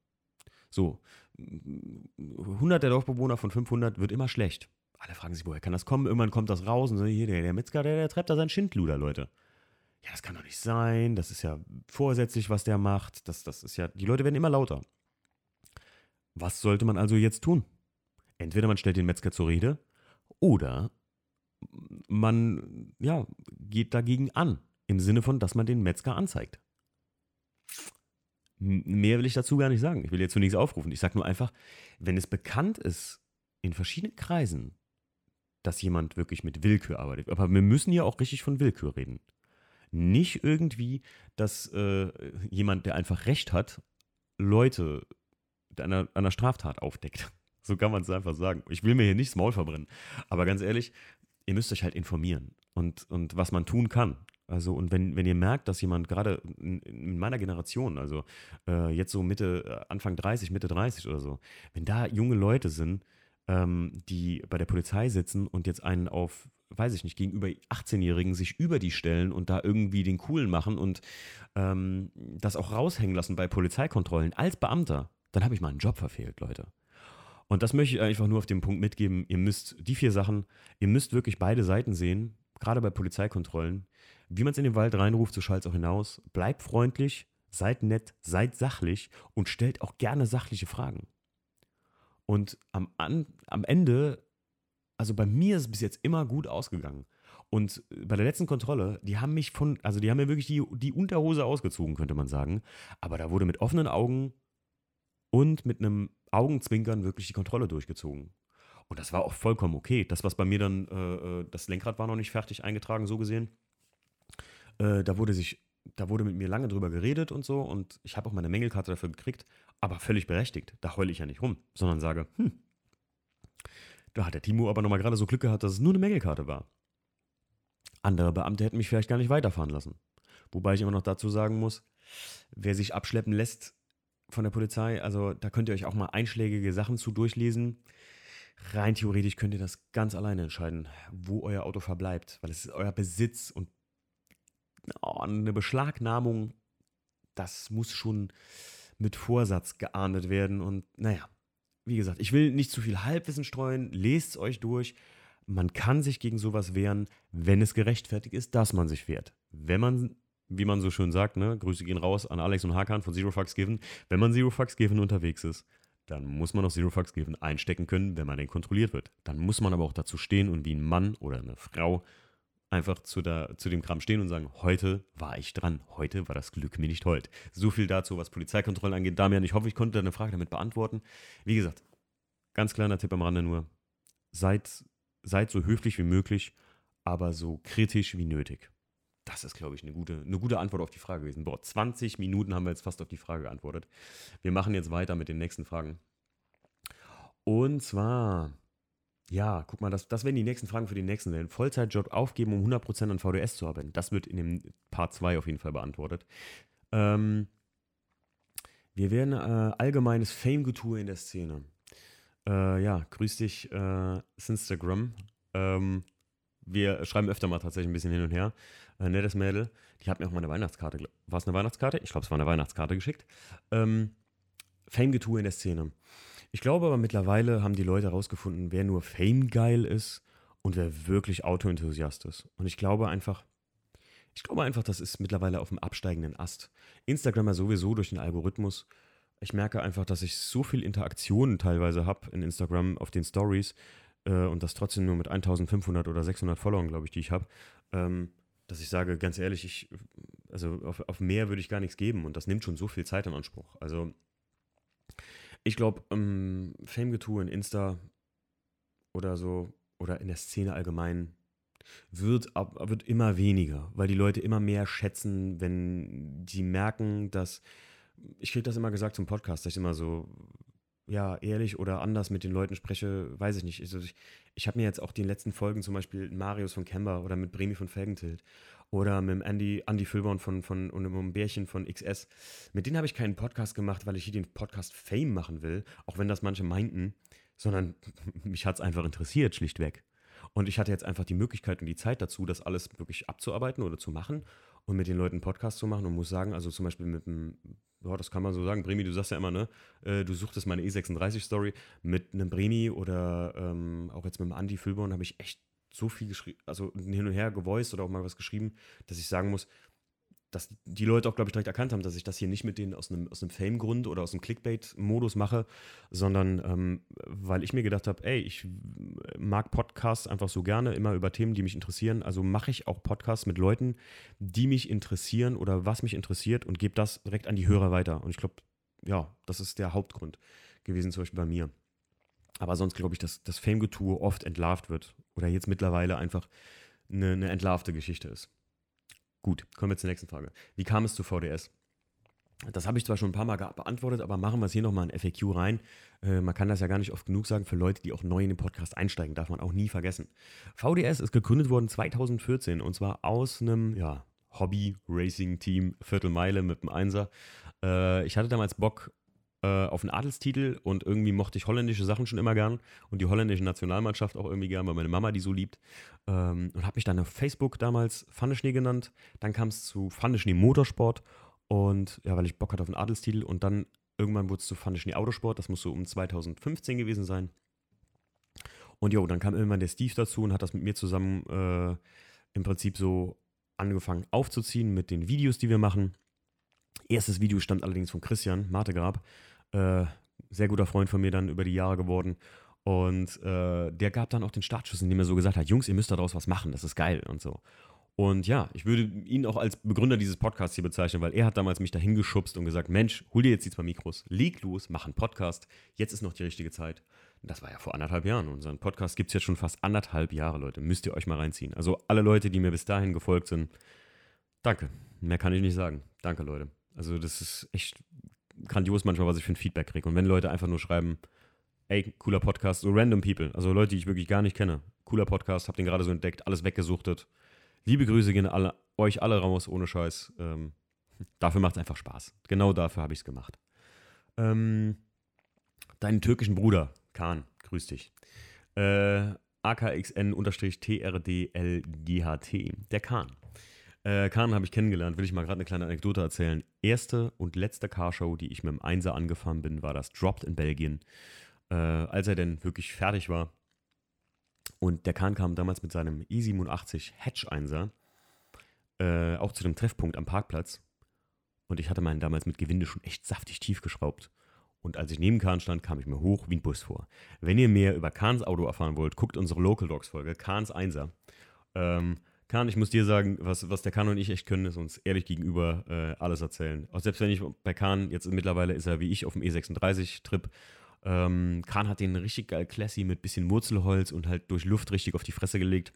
So, 100 der Dorfbewohner von 500 wird immer schlecht. Alle fragen sich, woher kann das kommen? Irgendwann kommt das raus und so, hier, der, der Metzger, der, der treibt da seinen Schindluder, Leute. Ja, das kann doch nicht sein. Das ist ja vorsätzlich, was der macht. Das, das ist ja, die Leute werden immer lauter. Was sollte man also jetzt tun? Entweder man stellt den Metzger zur Rede oder man, ja, geht dagegen an. Im Sinne von, dass man den Metzger anzeigt. Mehr will ich dazu gar nicht sagen. Ich will jetzt zunächst aufrufen. Ich sage nur einfach, wenn es bekannt ist in verschiedenen Kreisen, dass jemand wirklich mit Willkür arbeitet. Aber wir müssen ja auch richtig von Willkür reden. Nicht irgendwie, dass äh, jemand, der einfach Recht hat, Leute einer, einer Straftat aufdeckt. So kann man es einfach sagen. Ich will mir hier nicht das Maul verbrennen. Aber ganz ehrlich, ihr müsst euch halt informieren und, und was man tun kann. Also, und wenn, wenn ihr merkt, dass jemand gerade in, in, meiner Generation, also äh, jetzt so Mitte, äh, Anfang 30, Mitte 30 oder so, wenn da junge Leute sind, ähm, die bei der Polizei sitzen und jetzt einen auf, weiß ich nicht, gegenüber 18-Jährigen sich über die stellen und da irgendwie den Coolen machen und ähm, das auch raushängen lassen bei Polizeikontrollen als Beamter, dann habe ich mal einen Job verfehlt, Leute. Und das möchte ich einfach nur auf den Punkt mitgeben. Ihr müsst die vier Sachen, ihr müsst wirklich beide Seiten sehen, gerade bei Polizeikontrollen. Wie man es in den Wald reinruft, so schallt es auch hinaus. Bleibt freundlich, seid nett, seid sachlich und stellt auch gerne sachliche Fragen. Und am, an, am Ende, also bei mir ist es bis jetzt immer gut ausgegangen. Und bei der letzten Kontrolle, die haben mich von, also die haben mir wirklich die, die Unterhose ausgezogen, könnte man sagen. Aber da wurde mit offenen Augen und mit einem Augenzwinkern wirklich die Kontrolle durchgezogen. Und das war auch vollkommen okay. Das, was bei mir dann, äh, äh, das Lenkrad war noch nicht fertig eingetragen, so gesehen. Äh, da wurde sich, da wurde mit mir lange drüber geredet und so. Und ich habe auch meine Mängelkarte dafür gekriegt, aber völlig berechtigt. Da heule ich ja nicht rum, sondern sage, hm, da hat der Timo aber nochmal gerade so Glück gehabt, dass es nur eine Mängelkarte war. Andere Beamte hätten mich vielleicht gar nicht weiterfahren lassen. Wobei ich immer noch dazu sagen muss, wer sich abschleppen lässt, von der Polizei. Also da könnt ihr euch auch mal einschlägige Sachen zu durchlesen. Rein theoretisch könnt ihr das ganz alleine entscheiden, wo euer Auto verbleibt, weil es ist euer Besitz und oh, eine Beschlagnahmung, das muss schon mit Vorsatz geahndet werden. Und naja, wie gesagt, ich will nicht zu viel Halbwissen streuen, lest es euch durch. Man kann sich gegen sowas wehren, wenn es gerechtfertigt ist, dass man sich wehrt. Wenn man wie man so schön sagt, ne? Grüße gehen raus an Alex und Hakan von Zero Fucks Given. Wenn man Zero Fucks Given unterwegs ist, dann muss man auch Zero Fucks Given einstecken können, wenn man den kontrolliert wird. Dann muss man aber auch dazu stehen und wie ein Mann oder eine Frau einfach zu, der, zu dem Kram stehen und sagen, heute war ich dran, heute war das Glück mir nicht hold. So viel dazu, was Polizeikontrollen angeht. Damian, ich hoffe, ich konnte deine Frage damit beantworten. Wie gesagt, ganz kleiner Tipp am Rande nur, seid, seid so höflich wie möglich, aber so kritisch wie nötig. Das ist, glaube ich, eine gute, eine gute Antwort auf die Frage gewesen. Boah, 20 Minuten haben wir jetzt fast auf die Frage geantwortet. Wir machen jetzt weiter mit den nächsten Fragen. Und zwar, ja, guck mal, das, das werden die nächsten Fragen für den nächsten sein. Vollzeitjob aufgeben, um 100% an VDS zu arbeiten. Das wird in dem Part 2 auf jeden Fall beantwortet. Ähm, wir werden äh, allgemeines Fame-Getue in der Szene. Äh, ja, grüß dich, äh, Instagram. Ähm, Wir schreiben öfter mal tatsächlich ein bisschen hin und her. Äh, nettes Mädel. Die hat mir auch mal eine Weihnachtskarte, war es eine Weihnachtskarte? Ich glaube, es war eine Weihnachtskarte geschickt. Ähm, Fame-Getue in der Szene. Ich glaube aber mittlerweile haben die Leute herausgefunden, wer nur Fame geil ist und wer wirklich Autoenthusiast ist. Und ich glaube einfach, ich glaube einfach, das ist mittlerweile auf dem absteigenden Ast. Instagram ja sowieso durch den Algorithmus. Ich merke einfach, dass ich so viel Interaktionen teilweise habe in Instagram auf den Stories äh, und das trotzdem nur mit 1500 oder 600 Followern, glaube ich, die ich habe, ähm, dass ich sage, ganz ehrlich, ich, also auf, auf mehr würde ich gar nichts geben und das nimmt schon so viel Zeit in Anspruch. Also ich glaube, ähm, Fame-Getue in Insta oder so oder in der Szene allgemein wird, wird immer weniger, weil die Leute immer mehr schätzen, wenn die merken, dass, ich kriege das immer gesagt zum Podcast, dass ich immer so, ja, ehrlich oder anders mit den Leuten spreche, weiß ich nicht. Also ich, ich habe mir jetzt auch die letzten Folgen zum Beispiel Marius von Kemba oder mit Bremi von Felgentilt oder mit Andy, Andy Filborn von, von, und mit dem Bärchen von XS. Mit denen habe ich keinen Podcast gemacht, weil ich hier den Podcast Fame machen will, auch wenn das manche meinten, sondern mich hat es einfach interessiert, schlichtweg. Und ich hatte jetzt einfach die Möglichkeit und die Zeit dazu, das alles wirklich abzuarbeiten oder zu machen und mit den Leuten einen Podcast zu machen und muss sagen, also zum Beispiel mit einem, ja, das kann man so sagen, Bremi, du sagst ja immer, ne, äh, du suchtest meine E36-Story mit einem Bremi oder ähm, auch jetzt mit einem Andy Füllborn habe ich echt so viel geschrieben, also hin und her gevoiced oder auch mal was geschrieben, dass ich sagen muss, dass die Leute auch, glaube ich, direkt erkannt haben, dass ich das hier nicht mit denen aus einem, aus einem Fame-Grund oder aus einem Clickbait-Modus mache, sondern ähm, weil ich mir gedacht habe, ey, ich mag Podcasts einfach so gerne, immer über Themen, die mich interessieren. Also mache ich auch Podcasts mit Leuten, die mich interessieren oder was mich interessiert und gebe das direkt an die Hörer weiter. Und ich glaube, ja, das ist der Hauptgrund gewesen, zum Beispiel bei mir. Aber sonst glaube ich, dass das Fame-Getue oft entlarvt wird oder jetzt mittlerweile einfach eine, eine entlarvte Geschichte ist. Gut, kommen wir zur nächsten Frage. Wie kam es zu VDS? Das habe ich zwar schon ein paar Mal beantwortet, aber machen wir es hier nochmal in FAQ rein. Äh, man kann das ja gar nicht oft genug sagen für Leute, die auch neu in den Podcast einsteigen, darf man auch nie vergessen. VDS ist gegründet worden 2014 und zwar aus einem ja, Hobby-Racing-Team Viertelmeile mit dem Einser. Äh, ich hatte damals Bock, äh, auf einen Adelstitel und irgendwie mochte ich holländische Sachen schon immer gern und die holländische Nationalmannschaft auch irgendwie gern, weil meine Mama die so liebt. Ähm, und habe mich dann auf Facebook damals Pfanneschnee genannt. Dann kam es zu Pfanneschnee Motorsport und ja, weil ich Bock hatte auf einen Adelstitel und dann irgendwann wurde es zu Pfanneschnee Autosport. Das muss so um 2015 gewesen sein. Und jo, dann kam irgendwann der Steve dazu und hat das mit mir zusammen äh, im Prinzip so angefangen aufzuziehen mit den Videos, die wir machen. Erstes Video stammt allerdings von Christian Martegrab. Äh, sehr guter Freund von mir dann über die Jahre geworden. Und äh, der gab dann auch den Startschuss, indem er so gesagt hat: Jungs, ihr müsst daraus was machen, das ist geil und so. Und ja, ich würde ihn auch als Begründer dieses Podcasts hier bezeichnen, weil er hat damals mich dahin geschubst und gesagt: Mensch, hol dir jetzt die zwei Mikros, leg los, mach einen Podcast. Jetzt ist noch die richtige Zeit. Das war ja vor anderthalb Jahren. Unseren Podcast gibt es jetzt schon fast anderthalb Jahre, Leute. Müsst ihr euch mal reinziehen. Also alle Leute, die mir bis dahin gefolgt sind, danke. Mehr kann ich nicht sagen. Danke, Leute. Also das ist echt grandios manchmal, was ich für ein Feedback kriege. Und wenn Leute einfach nur schreiben, ey, cooler Podcast, so random people, also Leute, die ich wirklich gar nicht kenne, cooler Podcast, hab den gerade so entdeckt, alles weggesuchtet. Liebe Grüße gehen alle, euch alle raus, ohne Scheiß. Ähm, dafür macht es einfach Spaß. Genau dafür habe ich es gemacht. Ähm, deinen türkischen Bruder, Kahn, grüß dich. Äh, AKXN-TRDLGHT, der Kahn. Äh, Kahn habe ich kennengelernt, will ich mal gerade eine kleine Anekdote erzählen. Erste und letzte Carshow, die ich mit dem Einser angefahren bin, war das Dropped in Belgien. Äh, als er denn wirklich fertig war. Und der Kahn kam damals mit seinem i87 Hatch Einser äh, auch zu dem Treffpunkt am Parkplatz. Und ich hatte meinen damals mit Gewinde schon echt saftig tief geschraubt. Und als ich neben Kahn stand, kam ich mir hoch wie ein Bus vor. Wenn ihr mehr über Kahns Auto erfahren wollt, guckt unsere Local Dogs Folge, Kahns Einser. Ähm, Kahn, ich muss dir sagen, was, was der Kahn und ich echt können, ist uns ehrlich gegenüber äh, alles erzählen. Auch selbst wenn ich bei Kahn, jetzt mittlerweile ist er wie ich auf dem E36-Trip. Ähm, Kahn hat den richtig geil classy mit bisschen Wurzelholz und halt durch Luft richtig auf die Fresse gelegt.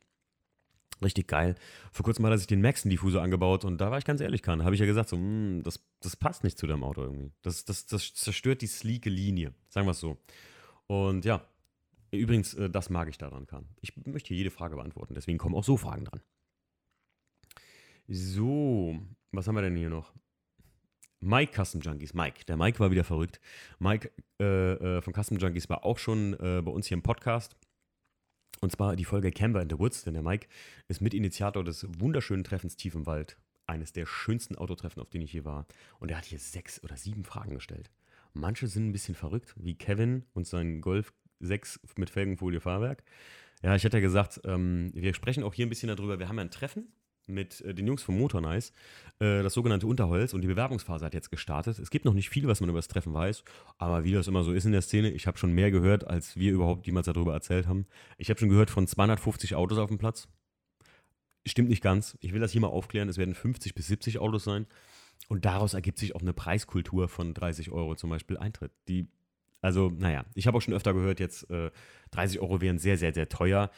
Richtig geil. Vor kurzem hat er sich den Maxen-Diffusor angebaut und da war ich ganz ehrlich, Kahn, habe ich ja gesagt, so, mh, hm, das, das passt nicht zu deinem Auto irgendwie. Das, das, das zerstört die sleeke Linie, sagen wir es so. Und ja, übrigens, äh, das mag ich daran, Kahn. Ich möchte jede Frage beantworten, deswegen kommen auch so Fragen dran. So, was haben wir denn hier noch? Mike Custom Junkies, Mike. Der Mike war wieder verrückt. Mike äh, äh, von Custom Junkies war auch schon äh, bei uns hier im Podcast. Und zwar die Folge Camber in the Woods, denn der Mike ist Mitinitiator des wunderschönen Treffens Tief im Wald. Eines der schönsten Autotreffen, auf denen ich hier war. Und er hat hier sechs oder sieben Fragen gestellt. Manche sind ein bisschen verrückt, wie Kevin und sein Golf 6 mit Felgenfolie Fahrwerk. Ja, ich hätte ja gesagt, ähm, wir sprechen auch hier ein bisschen darüber. Wir haben ja ein Treffen mit äh, den Jungs vom Motor Nice, äh, das sogenannte Unterholz und die Bewerbungsphase hat jetzt gestartet. Es gibt noch nicht viel, was man über das Treffen weiß, aber wie das immer so ist in der Szene, ich habe schon mehr gehört, als wir überhaupt jemals darüber erzählt haben. Ich habe schon gehört von 250 Autos auf dem Platz. Stimmt nicht ganz. Ich will das hier mal aufklären. Es werden 50 bis 70 Autos sein. Und daraus ergibt sich auch eine Preiskultur von 30 Euro zum Beispiel Eintritt. Die, also, naja, ich habe auch schon öfter gehört, jetzt äh, 30 Euro wären sehr, sehr, sehr teuer.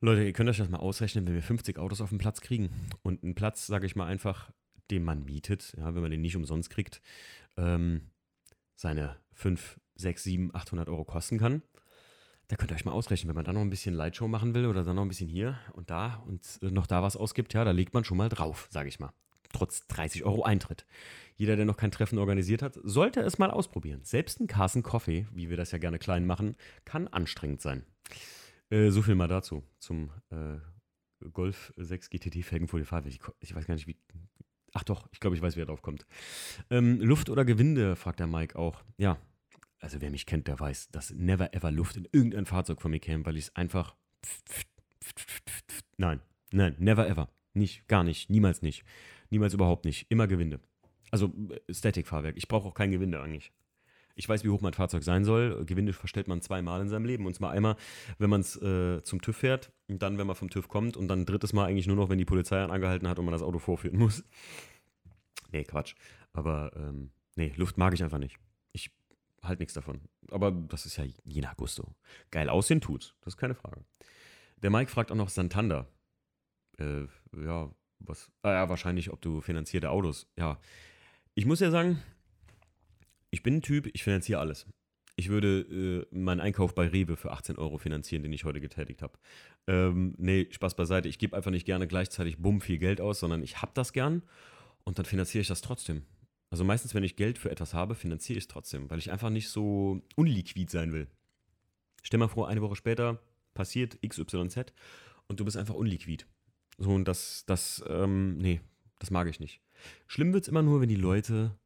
Leute, ihr könnt euch das mal ausrechnen, wenn wir 50 Autos auf dem Platz kriegen und einen Platz, sage ich mal einfach, den man mietet, ja, wenn man den nicht umsonst kriegt, ähm, seine 5, 6, 7, 800 Euro kosten kann. Da könnt ihr euch mal ausrechnen, wenn man da noch ein bisschen Lightshow machen will oder dann noch ein bisschen hier und da und äh, noch da was ausgibt, ja, da legt man schon mal drauf, sage ich mal. Trotz 30 Euro Eintritt. Jeder, der noch kein Treffen organisiert hat, sollte es mal ausprobieren. Selbst ein Carson Coffee, wie wir das ja gerne klein machen, kann anstrengend sein. Äh, so viel mal dazu, zum äh, Golf 6 GTT Felgenfolie Fahrwerk. Ich, ich, weiß gar nicht, wie. Ach doch, ich glaube, ich weiß, wer drauf kommt. Ähm, Luft oder Gewinde, fragt der Mike auch. Ja, also wer mich kennt, der weiß, dass never ever Luft in irgendein Fahrzeug von mir käme, weil ich es einfach. Nein, nein, never ever. Nicht, gar nicht, niemals nicht. Niemals überhaupt nicht. Immer Gewinde. Also äh, Static-Fahrwerk. Ich brauche auch kein Gewinde eigentlich. Ich weiß, wie hoch mein Fahrzeug sein soll. Gewinde verstellt man zweimal in seinem Leben. Und zwar einmal, wenn man es äh, zum TÜV fährt, und dann, wenn man vom TÜV kommt und dann drittes Mal eigentlich nur noch, wenn die Polizei angehalten hat und man das Auto vorführen muss. Nee, Quatsch. Aber ähm, nee, Luft mag ich einfach nicht. Ich halte nichts davon. Aber das ist ja je nach Gusto. Geil aussehen tut's. Das ist keine Frage. Der Mike fragt auch noch Santander. Äh, ja, was? Ah ja, wahrscheinlich, ob du finanzierte Autos. Ja. Ich muss ja sagen, ich bin ein Typ, ich finanziere alles. Ich würde äh, meinen Einkauf bei Rewe für 18 Euro finanzieren, den ich heute getätigt habe. Ähm, nee, Spaß beiseite. Ich gebe einfach nicht gerne gleichzeitig bumm viel Geld aus, sondern ich habe das gern und dann finanziere ich das trotzdem. Also meistens, wenn ich Geld für etwas habe, finanziere ich es trotzdem, weil ich einfach nicht so unliquid sein will. Stell mal vor, eine Woche später passiert XYZ und du bist einfach unliquid. So, und das, das, ähm, nee, das mag ich nicht. Schlimm wird es immer nur, wenn die Leute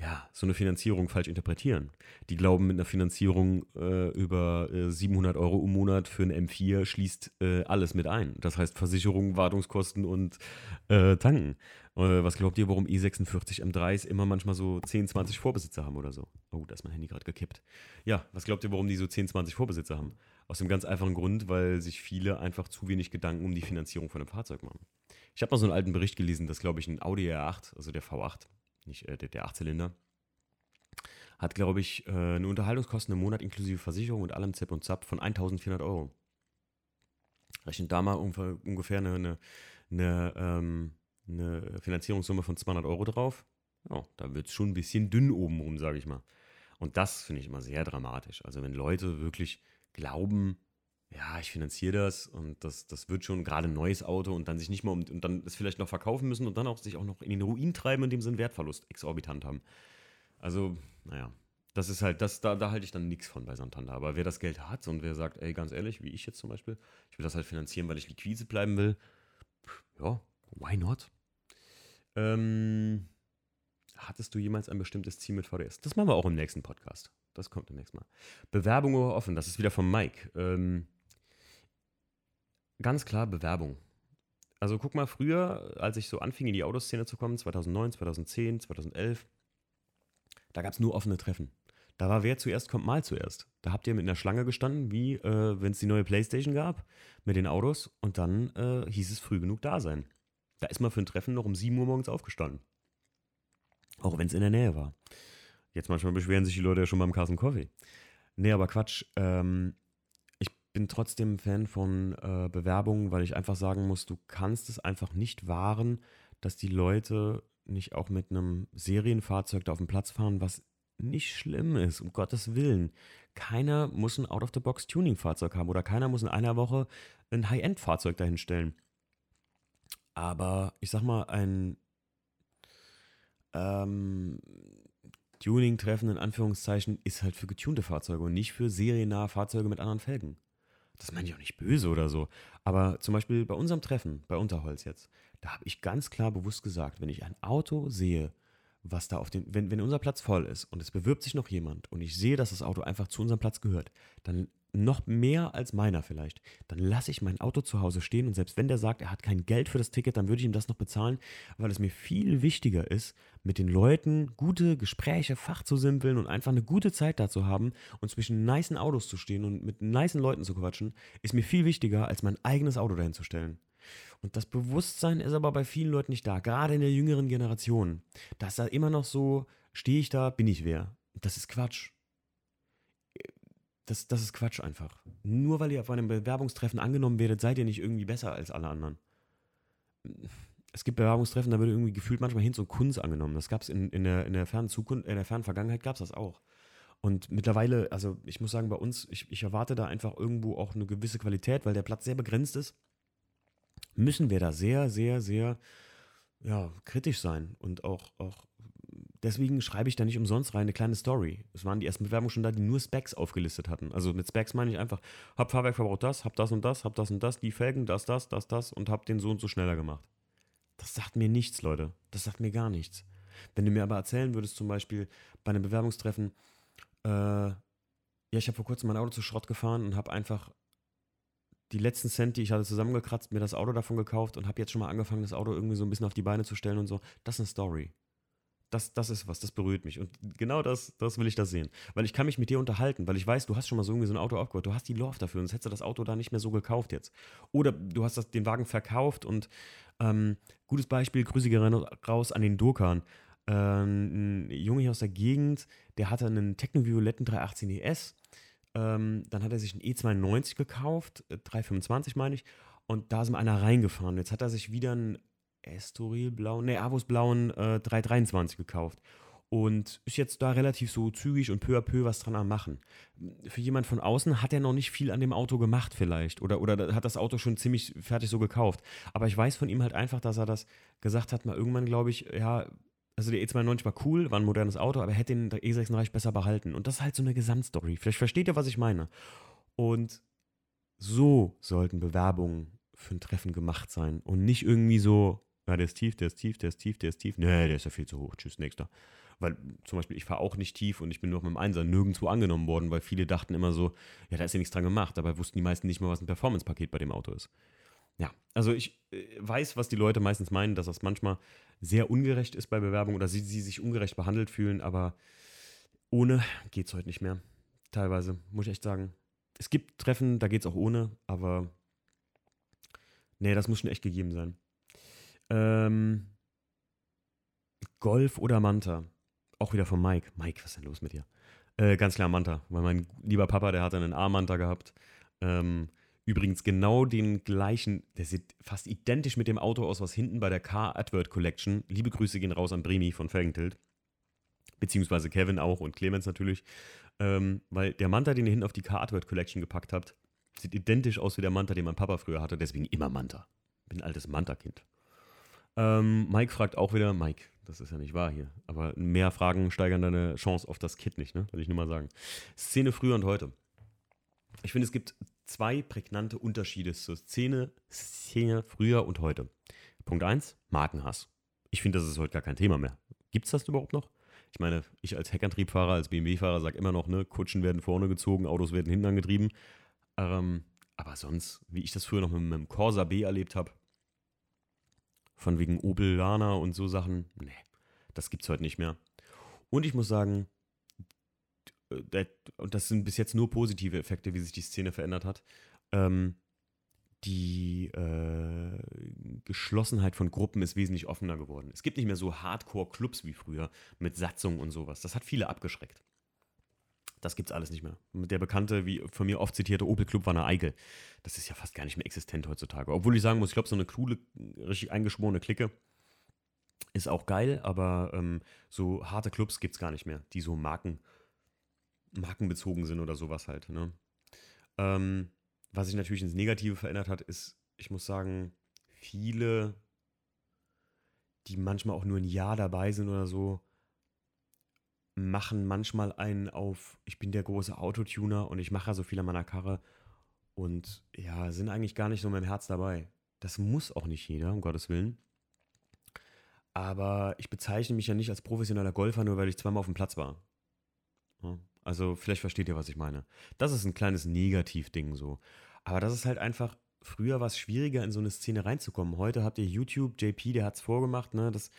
ja, so eine Finanzierung falsch interpretieren. Die glauben, mit einer Finanzierung äh, über äh, 700 Euro im Monat für ein M4 schließt äh, alles mit ein. Das heißt Versicherung, Wartungskosten und äh, Tanken. Äh, was glaubt ihr, warum E46 M3s immer manchmal so 10, 20 Vorbesitzer haben oder so? Oh, da ist mein Handy gerade gekippt. Ja, was glaubt ihr, warum die so 10, 20 Vorbesitzer haben? Aus dem ganz einfachen Grund, weil sich viele einfach zu wenig Gedanken um die Finanzierung von einem Fahrzeug machen. Ich habe mal so einen alten Bericht gelesen, dass, glaube ich, ein Audi R8, also der V8, nicht äh, der, der Achtzylinder, hat, glaube ich, äh, eine Unterhaltungskosten im Monat inklusive Versicherung und allem Zip und Zap von 1400 Euro. Rechnet da mal ungefähr eine, eine, eine, ähm, eine Finanzierungssumme von 200 Euro drauf. Ja, da wird es schon ein bisschen dünn obenrum, sage ich mal. Und das finde ich immer sehr dramatisch. Also wenn Leute wirklich glauben, ja, ich finanziere das und das, das wird schon gerade ein neues Auto und dann sich nicht mal um, und dann es vielleicht noch verkaufen müssen und dann auch sich auch noch in den Ruin treiben, indem sie einen Wertverlust exorbitant haben. Also, naja, das ist halt, das, da, da halte ich dann nichts von bei Santander. Aber wer das Geld hat und wer sagt, ey, ganz ehrlich, wie ich jetzt zum Beispiel, ich will das halt finanzieren, weil ich liquide bleiben will, ja, why not? Ähm, hattest du jemals ein bestimmtes Ziel mit VDS? Das machen wir auch im nächsten Podcast. Das kommt im nächsten Mal. Bewerbung offen, das ist wieder von Mike. Ähm, Ganz klar Bewerbung. Also guck mal, früher, als ich so anfing, in die Autoszene zu kommen, 2009, 2010, 2011, da gab es nur offene Treffen. Da war wer zuerst kommt, mal zuerst. Da habt ihr mit einer Schlange gestanden, wie äh, wenn es die neue Playstation gab, mit den Autos und dann äh, hieß es früh genug da sein. Da ist man für ein Treffen noch um 7 Uhr morgens aufgestanden. Auch wenn es in der Nähe war. Jetzt manchmal beschweren sich die Leute ja schon beim Carson Coffee. Nee, aber Quatsch. Ähm, bin trotzdem Fan von äh, Bewerbungen, weil ich einfach sagen muss, du kannst es einfach nicht wahren, dass die Leute nicht auch mit einem Serienfahrzeug da auf den Platz fahren, was nicht schlimm ist, um Gottes Willen. Keiner muss ein Out-of-the-Box-Tuning-Fahrzeug haben oder keiner muss in einer Woche ein High-End-Fahrzeug dahinstellen. Aber ich sag mal, ein ähm, Tuning-Treffen in Anführungszeichen ist halt für getunte Fahrzeuge und nicht für seriennahe Fahrzeuge mit anderen Felgen. Das meine ich auch nicht böse oder so. Aber zum Beispiel bei unserem Treffen, bei Unterholz jetzt, da habe ich ganz klar bewusst gesagt, wenn ich ein Auto sehe, was da auf den, wenn, wenn unser Platz voll ist und es bewirbt sich noch jemand und ich sehe, dass das Auto einfach zu unserem Platz gehört, dann noch mehr als meiner vielleicht, dann lasse ich mein Auto zu Hause stehen und selbst wenn der sagt, er hat kein Geld für das Ticket, dann würde ich ihm das noch bezahlen, weil es mir viel wichtiger ist, mit den Leuten gute Gespräche, Fach zu simpeln und einfach eine gute Zeit da zu haben und zwischen nicen Autos zu stehen und mit nicen Leuten zu quatschen, ist mir viel wichtiger, als mein eigenes Auto dahin zu stellen. Und das Bewusstsein ist aber bei vielen Leuten nicht da, gerade in der jüngeren Generation. Da ist da immer noch so, stehe ich da, bin ich wer. Das ist Quatsch das, das ist Quatsch einfach. Nur weil ihr auf einem Bewerbungstreffen angenommen werdet, seid ihr nicht irgendwie besser als alle anderen. Es gibt Bewerbungstreffen, da wird irgendwie gefühlt manchmal Hinz und Kunst angenommen. Das gab es in, in, der, in der fernen Zukunft, in der fernen Vergangenheit gab es das auch. Und mittlerweile, also ich muss sagen, bei uns, ich, ich erwarte da einfach irgendwo auch eine gewisse Qualität, weil der Platz sehr begrenzt ist. Müssen wir da sehr, sehr, sehr ja, kritisch sein und auch, auch deswegen schreibe ich da nicht umsonst rein eine kleine Story. Es waren die ersten Bewerbungen schon da, die nur Specs aufgelistet hatten. Also mit Specs meine ich einfach, hab Fahrwerk verbraucht das, hab das und das, hab das und das, die Felgen, das, das, das, das und hab den so und so schneller gemacht. Das sagt mir nichts, Leute. Das sagt mir gar nichts. Wenn du mir aber erzählen würdest, zum Beispiel bei einem Bewerbungstreffen, äh, ja, ich habe vor kurzem mein Auto zu Schrott gefahren und habe einfach die letzten Cent, die ich hatte, zusammengekratzt, mir das Auto davon gekauft und habe jetzt schon mal angefangen, das Auto irgendwie so ein bisschen auf die Beine zu stellen und so. Das ist eine Story das, das ist was, das berührt mich. Und genau das, das will ich da sehen. Weil ich kann mich mit dir unterhalten, weil ich weiß, du hast schon mal so irgendwie so ein Auto aufgebaut, du hast die Love dafür, sonst hättest du das Auto da nicht mehr so gekauft jetzt. Oder du hast das, den Wagen verkauft und ähm, gutes Beispiel, Grüße raus an den Durkan. Ähm, ein Junge hier aus der Gegend, der hatte einen Techno-Violetten 318 ES. Ähm, dann hat er sich einen E92 gekauft, 325 äh, meine ich, und da ist ihm einer reingefahren. Jetzt hat er sich wieder einen Estoril blauen, ne, Avos blauen äh, 323 gekauft. Und ist jetzt da relativ so zügig und peu à peu was dran am Machen. Für jemand von außen hat er noch nicht viel an dem Auto gemacht, vielleicht. Oder, oder hat das Auto schon ziemlich fertig so gekauft. Aber ich weiß von ihm halt einfach, dass er das gesagt hat, mal irgendwann, glaube ich, ja, also der E92 war cool, war ein modernes Auto, aber er hätte den E36 besser behalten. Und das ist halt so eine Gesamtstory. Vielleicht versteht ihr, was ich meine. Und so sollten Bewerbungen für ein Treffen gemacht sein. Und nicht irgendwie so, ja, der ist tief, der ist tief, der ist tief, der ist tief. Nee, der ist ja viel zu hoch. Tschüss, nächster. Weil zum Beispiel, ich fahre auch nicht tief und ich bin nur mit dem Einser nirgendwo angenommen worden, weil viele dachten immer so, ja, da ist ja nichts dran gemacht. Dabei wussten die meisten nicht mal, was ein Performance-Paket bei dem Auto ist. Ja, also ich äh, weiß, was die Leute meistens meinen, dass das manchmal sehr ungerecht ist bei Bewerbung oder sie, sie sich ungerecht behandelt fühlen, aber ohne geht es heute nicht mehr. Teilweise, muss ich echt sagen. Es gibt Treffen, da geht es auch ohne, aber nee, das muss schon echt gegeben sein. Ähm, Golf oder Manta? Auch wieder von Mike. Mike, was ist denn los mit dir? Äh, ganz klar Manta, weil mein lieber Papa, der hat einen A-Manta gehabt. Ähm, übrigens genau den gleichen, der sieht fast identisch mit dem Auto aus, was hinten bei der Car Advert Collection. Liebe Grüße gehen raus an Bremi von Felgentilt. Beziehungsweise Kevin auch und Clemens natürlich. Ähm, weil der Manta, den ihr hinten auf die Car Advert Collection gepackt habt, sieht identisch aus wie der Manta, den mein Papa früher hatte. Deswegen immer Manta. Bin ein altes Manta-Kind. Ähm, Mike fragt auch wieder, Mike, das ist ja nicht wahr hier, aber mehr Fragen steigern deine Chance auf das Kit nicht, ne? Will ich nur mal sagen. Szene früher und heute. Ich finde, es gibt zwei prägnante Unterschiede zur Szene, Szene früher und heute. Punkt 1, Markenhass. Ich finde, das ist heute gar kein Thema mehr. Gibt es das überhaupt noch? Ich meine, ich als Heckantriebfahrer, als BMW-Fahrer sage immer noch, ne, Kutschen werden vorne gezogen, Autos werden hinten angetrieben. Ähm, aber sonst, wie ich das früher noch mit, dem Corsa B erlebt habe, von wegen Opel Lana und so Sachen. Nee, das gibt's heute nicht mehr. Und ich muss sagen, und das sind bis jetzt nur positive Effekte, wie sich die Szene verändert hat. Ähm, die äh, Geschlossenheit von Gruppen ist wesentlich offener geworden. Es gibt nicht mehr so Hardcore-Clubs wie früher mit Satzung und sowas. Das hat viele abgeschreckt. Das gibt's alles nicht mehr. Der bekannte, wie von mir oft zitierte Opel Club war eine Eigel. Das ist ja fast gar nicht mehr existent heutzutage. Obwohl ich sagen muss, ich glaube, so eine coole, richtig eingeschworene Clique ist auch geil, aber ähm, so harte Clubs gibt's gar nicht mehr, die so Marken, markenbezogen sind oder sowas halt. Ne? Ähm, was sich natürlich ins Negative verändert hat, ist, ich muss sagen, viele, die manchmal auch nur ein Jahr dabei sind oder so, machen manchmal einen auf, ich bin der große Autotuner und ich mache so viel an meiner Karre und ja, sind eigentlich gar nicht so mit dem Herz dabei. Das muss auch nicht jeder, um Gottes Willen. Aber ich bezeichne mich ja nicht als professioneller Golfer, nur weil ich zweimal auf dem Platz war. Ja, also vielleicht versteht ihr, was ich meine. Das ist ein kleines Negativding so. Aber das ist halt einfach, früher war es schwieriger, in so eine Szene reinzukommen. Heute habt ihr YouTube, JP, der hat es vorgemacht, ne? Das,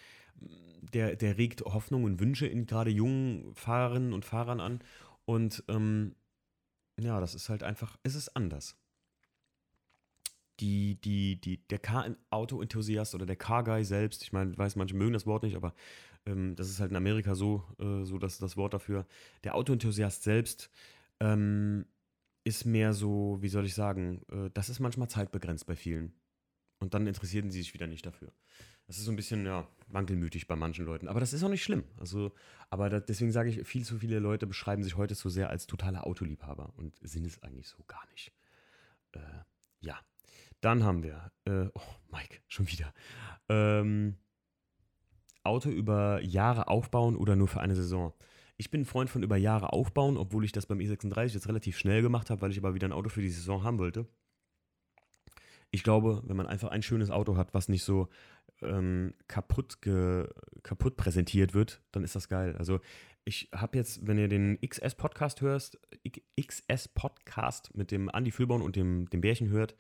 der, der regt Hoffnung und Wünsche in gerade jungen Fahrerinnen und Fahrern an. Und ähm, ja, das ist halt einfach, es ist anders. Die, die, die, der Car-Auto-Enthusiast oder der Car-Guy selbst, ich meine, weiß, manche mögen das Wort nicht, aber ähm, das ist halt in Amerika so, äh, so das, das Wort dafür. Der Auto-Enthusiast selbst ähm, ist mehr so, wie soll ich sagen, äh, das ist manchmal zeitbegrenzt bei vielen. Und dann interessierten sie sich wieder nicht dafür. Das ist so ein bisschen, ja, wankelmütig bei manchen Leuten. Aber das ist auch nicht schlimm. Also, aber da, deswegen sage ich, viel zu viele Leute beschreiben sich heute so sehr als totale Autoliebhaber und sind es eigentlich so gar nicht. Äh, ja. Dann haben wir, äh, oh, Mike, schon wieder. Ähm, Auto über Jahre aufbauen oder nur für eine Saison? Ich bin ein Freund von über Jahre aufbauen, obwohl ich das beim E36 jetzt relativ schnell gemacht habe, weil ich aber wieder ein Auto für die Saison haben wollte. Ich glaube, wenn man einfach ein schönes Auto hat, was nicht so ähm, kaputt, ge, kaputt präsentiert wird, dann ist das geil. Also ich habe jetzt, wenn ihr den XS-Podcast hörst, XS-Podcast mit dem Andy Füllborn und dem, dem Bärchen hört,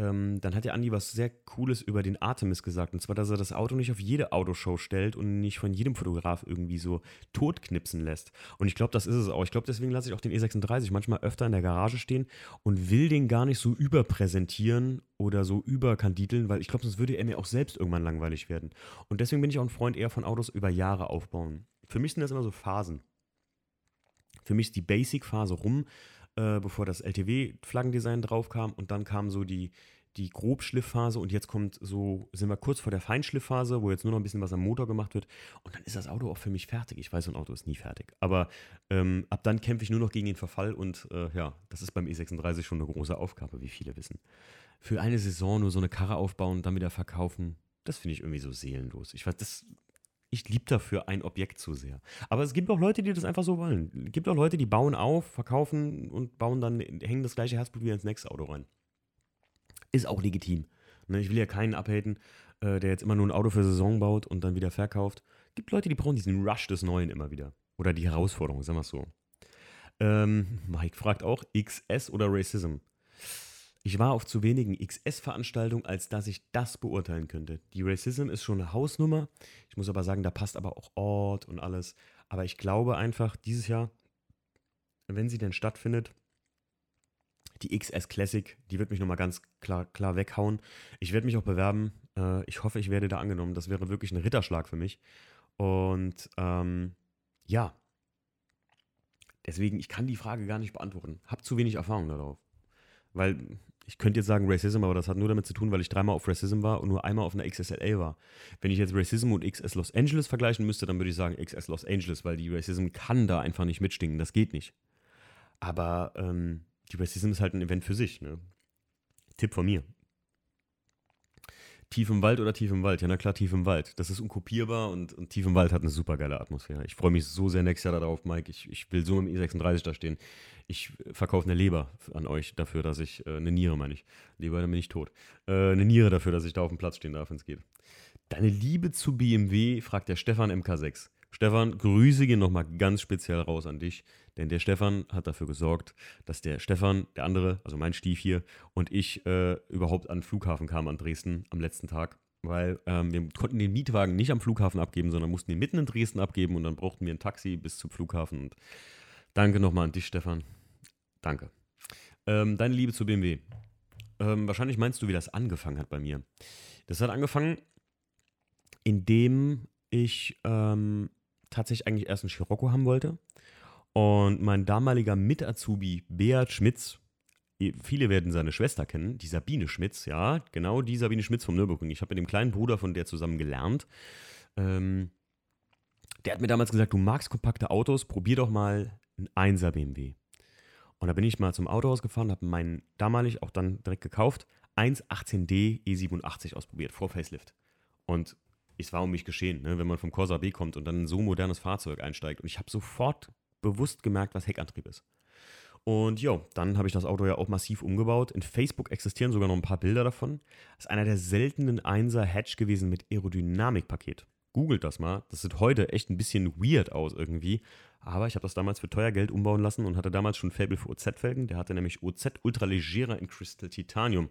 ähm, dann hat der Andi was sehr Cooles über den Artemis gesagt. Und zwar, dass er das Auto nicht auf jede Autoshow stellt und nicht von jedem Fotograf irgendwie so totknipsen lässt. Und ich glaube, das ist es auch. Ich glaube, deswegen lasse ich auch den E36 manchmal öfter in der Garage stehen und will den gar nicht so überpräsentieren oder so überkanditeln, weil ich glaube, sonst würde er mir auch selbst irgendwann langweilig werden. Und deswegen bin ich auch ein Freund eher von Autos über Jahre aufbauen. Für mich sind das immer so Phasen. Für mich ist die Basic-Phase rum äh, bevor das LTW-Flaggendesign drauf kam und dann kam so die, die Grobschliffphase und jetzt kommt so, sind wir kurz vor der Feinschliffphase, wo jetzt nur noch ein bisschen was am Motor gemacht wird und dann ist das Auto auch für mich fertig. Ich weiß, so ein Auto ist nie fertig. Aber ähm, ab dann kämpfe ich nur noch gegen den Verfall und äh, ja, das ist beim E36 schon eine große Aufgabe, wie viele wissen. Für eine Saison nur so eine Karre aufbauen, dann wieder verkaufen, das finde ich irgendwie so seelenlos. Ich weiß, das ich liebe dafür ein Objekt zu sehr. Aber es gibt auch Leute, die das einfach so wollen. Es gibt auch Leute, die bauen auf, verkaufen und bauen dann, hängen das gleiche Herzblut wieder ins nächste Auto rein. Ist auch legitim. Ne, ich will ja keinen abhaten, äh, der jetzt immer nur ein Auto für Saison baut und dann wieder verkauft. Es gibt Leute, die brauchen diesen Rush des Neuen immer wieder. Oder die Herausforderung, sagen wir es so. Ähm, Mike fragt auch, XS oder Racism? Ich war auf zu wenigen XS-Veranstaltungen, als dass ich das beurteilen könnte. Die Racism ist schon eine Hausnummer. Ich muss aber sagen, da passt aber auch Ort und alles. Aber ich glaube einfach, dieses Jahr, wenn sie denn stattfindet, die XS Classic, die wird mich nochmal ganz klar, klar weghauen. Ich werde mich auch bewerben. Äh, ich hoffe, ich werde da angenommen. Das wäre wirklich ein Ritterschlag für mich. Und ähm, ja, deswegen, ich kann die Frage gar nicht beantworten. Hab zu wenig Erfahrung darauf. Weil ich könnte jetzt sagen Racism, aber das hat nur damit zu tun, weil ich dreimal auf Racism war und nur einmal auf einer XSLA war. Wenn ich jetzt Racism und XS Los Angeles vergleichen müsste, dann würde ich sagen XS Los Angeles, weil die Racism kann da einfach nicht mitstinken. Das geht nicht. Aber ähm, die Racism ist halt ein Event für sich. Ne? Tipp von mir. Tief im Wald oder tief im Wald? Ja, na klar, tief im Wald. Das ist unkopierbar und, und tief im Wald hat eine super geile Atmosphäre. Ich freue mich so sehr nächstes Jahr darauf, Mike. Ich, ich will so dem E36 da stehen. Ich verkaufe eine Leber an euch dafür, dass ich, äh, eine Niere meine ich. Leber, dann bin ich tot. Äh, eine Niere dafür, dass ich da auf dem Platz stehen darf, wenn es geht. Deine Liebe zu BMW, fragt der Stefan MK6. Stefan, Grüße gehen nochmal ganz speziell raus an dich, denn der Stefan hat dafür gesorgt, dass der Stefan, der andere, also mein Stief hier, und ich äh, überhaupt an den Flughafen kamen an Dresden am letzten Tag. Weil ähm, wir konnten den Mietwagen nicht am Flughafen abgeben, sondern mussten ihn mitten in Dresden abgeben und dann brauchten wir ein Taxi bis zum Flughafen. Und danke nochmal an dich, Stefan. Danke. Ähm, deine Liebe zu BMW. Ähm, wahrscheinlich meinst du, wie das angefangen hat bei mir. Das hat angefangen, indem ich ähm, tatsächlich eigentlich erst einen Scirocco haben wollte. Und mein damaliger Mit-Azubi Beat Schmitz, viele werden seine Schwester kennen, die Sabine Schmitz, ja, genau die Sabine Schmitz vom Nürburgring. Ich habe mit dem kleinen Bruder von der zusammen gelernt. Ähm, der hat mir damals gesagt, du magst kompakte Autos, probier doch mal einen 1er BMW. Und da bin ich mal zum Autohaus gefahren, habe meinen damalig auch dann direkt gekauft, 118D E87 ausprobiert, vor Facelift. Und es war um mich geschehen, ne? wenn man vom Corsa B kommt und dann in so ein modernes Fahrzeug einsteigt. Und ich habe sofort bewusst gemerkt, was Heckantrieb ist. Und ja, dann habe ich das Auto ja auch massiv umgebaut. In Facebook existieren sogar noch ein paar Bilder davon. Das ist einer der seltenen 1er Hatch gewesen mit Aerodynamikpaket. Googelt das mal. Das sieht heute echt ein bisschen weird aus irgendwie. Aber ich habe das damals für teuer Geld umbauen lassen und hatte damals schon Fable für OZ-Felgen. Der hatte nämlich OZ Ultralegera in Crystal Titanium.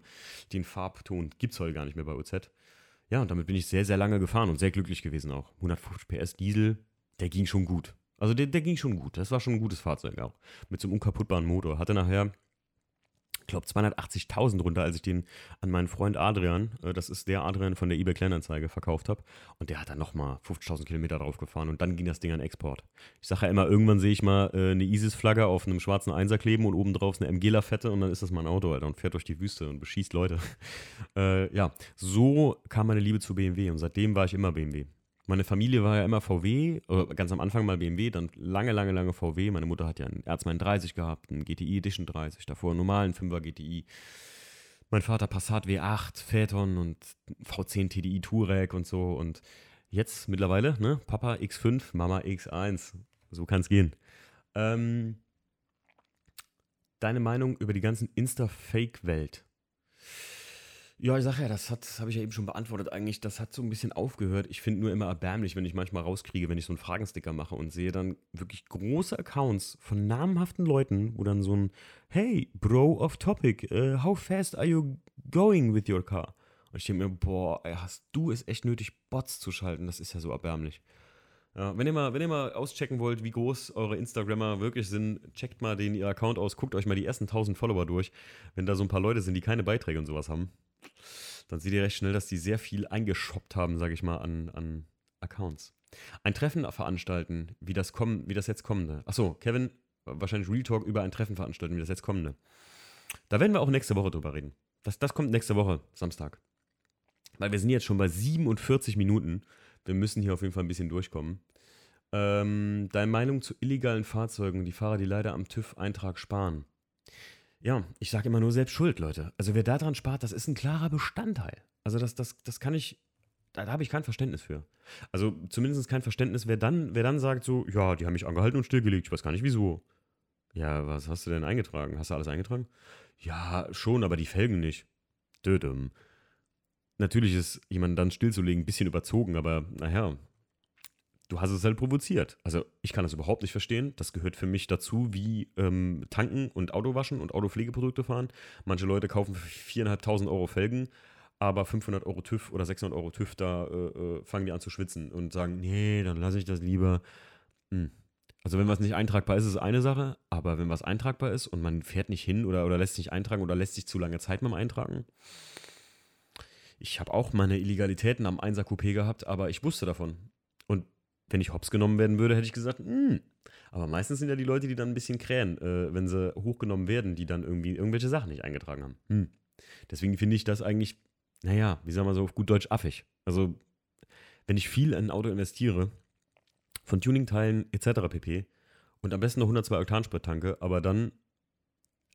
Den Farbton gibt es heute gar nicht mehr bei OZ. Ja, und damit bin ich sehr, sehr lange gefahren und sehr glücklich gewesen auch. 150 PS Diesel, der ging schon gut. Also der, der ging schon gut. Das war schon ein gutes Fahrzeug auch. Mit so einem unkaputtbaren Motor. Hatte nachher glaube 280.000 runter, als ich den an meinen Freund Adrian, äh, das ist der Adrian von der eBay Kleinanzeige, verkauft habe. Und der hat dann nochmal 50.000 Kilometer drauf gefahren und dann ging das Ding an Export. Ich sage ja immer, irgendwann sehe ich mal äh, eine ISIS-Flagge auf einem schwarzen Einser kleben und obendrauf eine MG-Lafette und dann ist das mein Auto, Alter, und fährt durch die Wüste und beschießt Leute. äh, ja, so kam meine Liebe zu BMW und seitdem war ich immer BMW. Meine Familie war ja immer VW, ganz am Anfang mal BMW, dann lange, lange, lange VW. Meine Mutter hat ja einen Erzmein 30 gehabt, einen GTI Edition 30, davor einen normalen 5er GTI. Mein Vater Passat W8, Phaeton und V10 TDI Touareg und so. Und jetzt mittlerweile, ne, Papa X5, Mama X1. So kann es gehen. Ähm, deine Meinung über die ganzen Insta-Fake-Welt? Ja, ich sage ja, das das habe ich ja eben schon beantwortet eigentlich. Das hat so ein bisschen aufgehört. Ich finde nur immer erbärmlich, wenn ich manchmal rauskriege, wenn ich so einen Fragensticker mache und sehe dann wirklich große Accounts von namhaften Leuten, wo dann so ein Hey, Bro off topic, uh, how fast are you going with your car? Und ich denke mir, boah, hast du es echt nötig, Bots zu schalten? Das ist ja so erbärmlich. Ja, wenn, ihr mal, wenn ihr mal auschecken wollt, wie groß eure Instagrammer wirklich sind, checkt mal den ihr Account aus, guckt euch mal die ersten 1000 Follower durch. Wenn da so ein paar Leute sind, die keine Beiträge und sowas haben, dann seht ihr recht schnell, dass die sehr viel eingeshoppt haben, sage ich mal, an, an Accounts. Ein Treffen veranstalten, wie das, kommen, wie das jetzt kommende. Achso, Kevin, wahrscheinlich Real Talk über ein Treffen veranstalten, wie das jetzt kommende. Da werden wir auch nächste Woche drüber reden. Das, das kommt nächste Woche, Samstag. Weil wir sind jetzt schon bei 47 Minuten. Wir müssen hier auf jeden Fall ein bisschen durchkommen. Ähm, deine Meinung zu illegalen Fahrzeugen, die Fahrer, die leider am TÜV-Eintrag sparen. Ja, ich sage immer nur selbst schuld, Leute. Also wer daran spart, das ist ein klarer Bestandteil. Also das, das, das kann ich, da, da habe ich kein Verständnis für. Also zumindest kein Verständnis, wer dann, wer dann sagt so, ja, die haben mich angehalten und stillgelegt, ich weiß gar nicht wieso. Ja, was hast du denn eingetragen? Hast du alles eingetragen? Ja, schon, aber die Felgen nicht. Dödem. Natürlich ist jemanden dann stillzulegen ein bisschen überzogen, aber naja, du hast es halt provoziert. Also ich kann das überhaupt nicht verstehen. Das gehört für mich dazu, wie ähm, tanken und Auto waschen und Autopflegeprodukte fahren. Manche Leute kaufen für 4.500 Euro Felgen, aber 500 Euro TÜV oder 600 Euro TÜV, da äh, äh, fangen die an zu schwitzen und sagen, nee, dann lasse ich das lieber. Hm. Also wenn was nicht eintragbar ist, ist es eine Sache, aber wenn was eintragbar ist und man fährt nicht hin oder, oder lässt sich eintragen oder lässt sich zu lange Zeit dem Eintragen. Ich habe auch meine Illegalitäten am 1er Coupé gehabt, aber ich wusste davon. Wenn ich hops genommen werden würde, hätte ich gesagt, hm. Aber meistens sind ja die Leute, die dann ein bisschen krähen, äh, wenn sie hochgenommen werden, die dann irgendwie irgendwelche Sachen nicht eingetragen haben. Hm. Deswegen finde ich das eigentlich, naja, wie sagen wir so auf gut Deutsch affig. Also, wenn ich viel in ein Auto investiere, von Tuningteilen etc. pp. und am besten noch 102 Oktansprit tanke, aber dann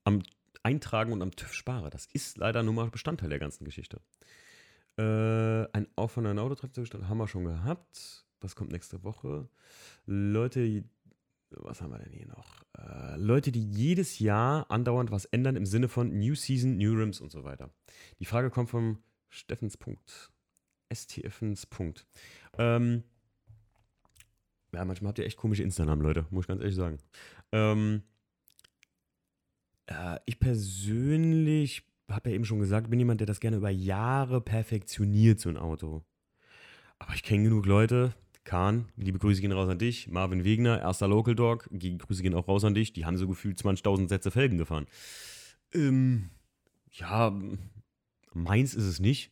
am Eintragen und am TÜV spare, das ist leider nun mal Bestandteil der ganzen Geschichte. Äh, ein Aufwand an Autotraktion haben wir schon gehabt. Was kommt nächste Woche? Leute, was haben wir denn hier noch? Äh, Leute, die jedes Jahr andauernd was ändern im Sinne von New Season, New Rims und so weiter. Die Frage kommt vom Steffens Punkt. Ähm, ja, manchmal habt ihr echt komische Insta-Namen, Leute, muss ich ganz ehrlich sagen. Ähm, äh, ich persönlich habe ja eben schon gesagt, bin jemand, der das gerne über Jahre perfektioniert, so ein Auto. Aber ich kenne genug Leute, Kahn, liebe Grüße gehen raus an dich. Marvin Wegner, erster Local Dog, Grüße gehen auch raus an dich. Die haben so gefühlt 20.000 Sätze Felgen gefahren. Ähm, ja, meins ist es nicht.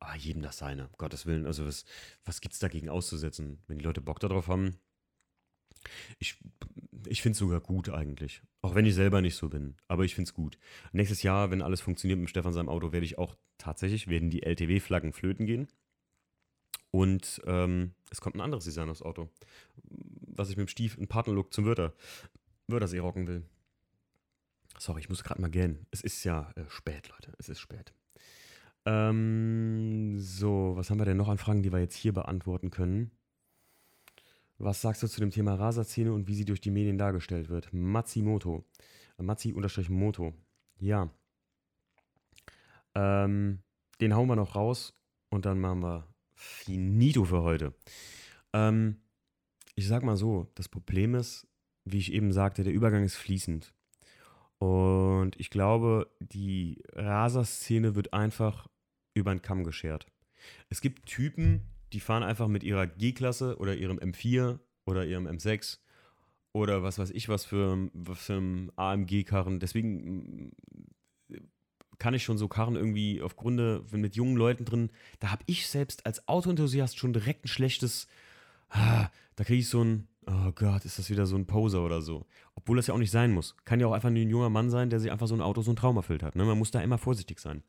Aber jedem das seine, um Gottes Willen. Also, was, was gibt es dagegen auszusetzen? Wenn die Leute Bock darauf haben. Ich, ich finde es sogar gut eigentlich. Auch wenn ich selber nicht so bin. Aber ich finde es gut. Nächstes Jahr, wenn alles funktioniert mit Stefan seinem Auto, werde ich auch tatsächlich, werden die LTW-Flaggen flöten gehen. Und ähm, es kommt ein anderes Design aufs Auto, was ich mit dem Stief in Partnerlook zum Wörter, Wörthersee rocken will. Sorry, ich muss gerade mal gähnen. Es ist ja äh, spät, Leute. Es ist spät. Ähm, so, was haben wir denn noch an Fragen, die wir jetzt hier beantworten können? Was sagst du zu dem Thema Raserzähne und wie sie durch die Medien dargestellt wird? Matsumoto. Matzi-Moto. Ja. Ähm, den hauen wir noch raus und dann machen wir finito für heute. Ähm, ich sag mal so, das Problem ist, wie ich eben sagte, der Übergang ist fließend. Und ich glaube, die Raser-Szene wird einfach über den Kamm geschert. Es gibt Typen, die fahren einfach mit ihrer G-Klasse oder ihrem M4 oder ihrem M6 oder was weiß ich was für, was für ein AMG-Karren. Deswegen kann ich schon so Karren irgendwie aufgrund mit jungen Leuten drin, da habe ich selbst als Autoenthusiast schon direkt ein schlechtes, ah, da kriege ich so ein, oh Gott, ist das wieder so ein Poser oder so. Obwohl das ja auch nicht sein muss. Kann ja auch einfach nur ein junger Mann sein, der sich einfach so ein Auto so ein Traum erfüllt hat. Ne? Man muss da immer vorsichtig sein.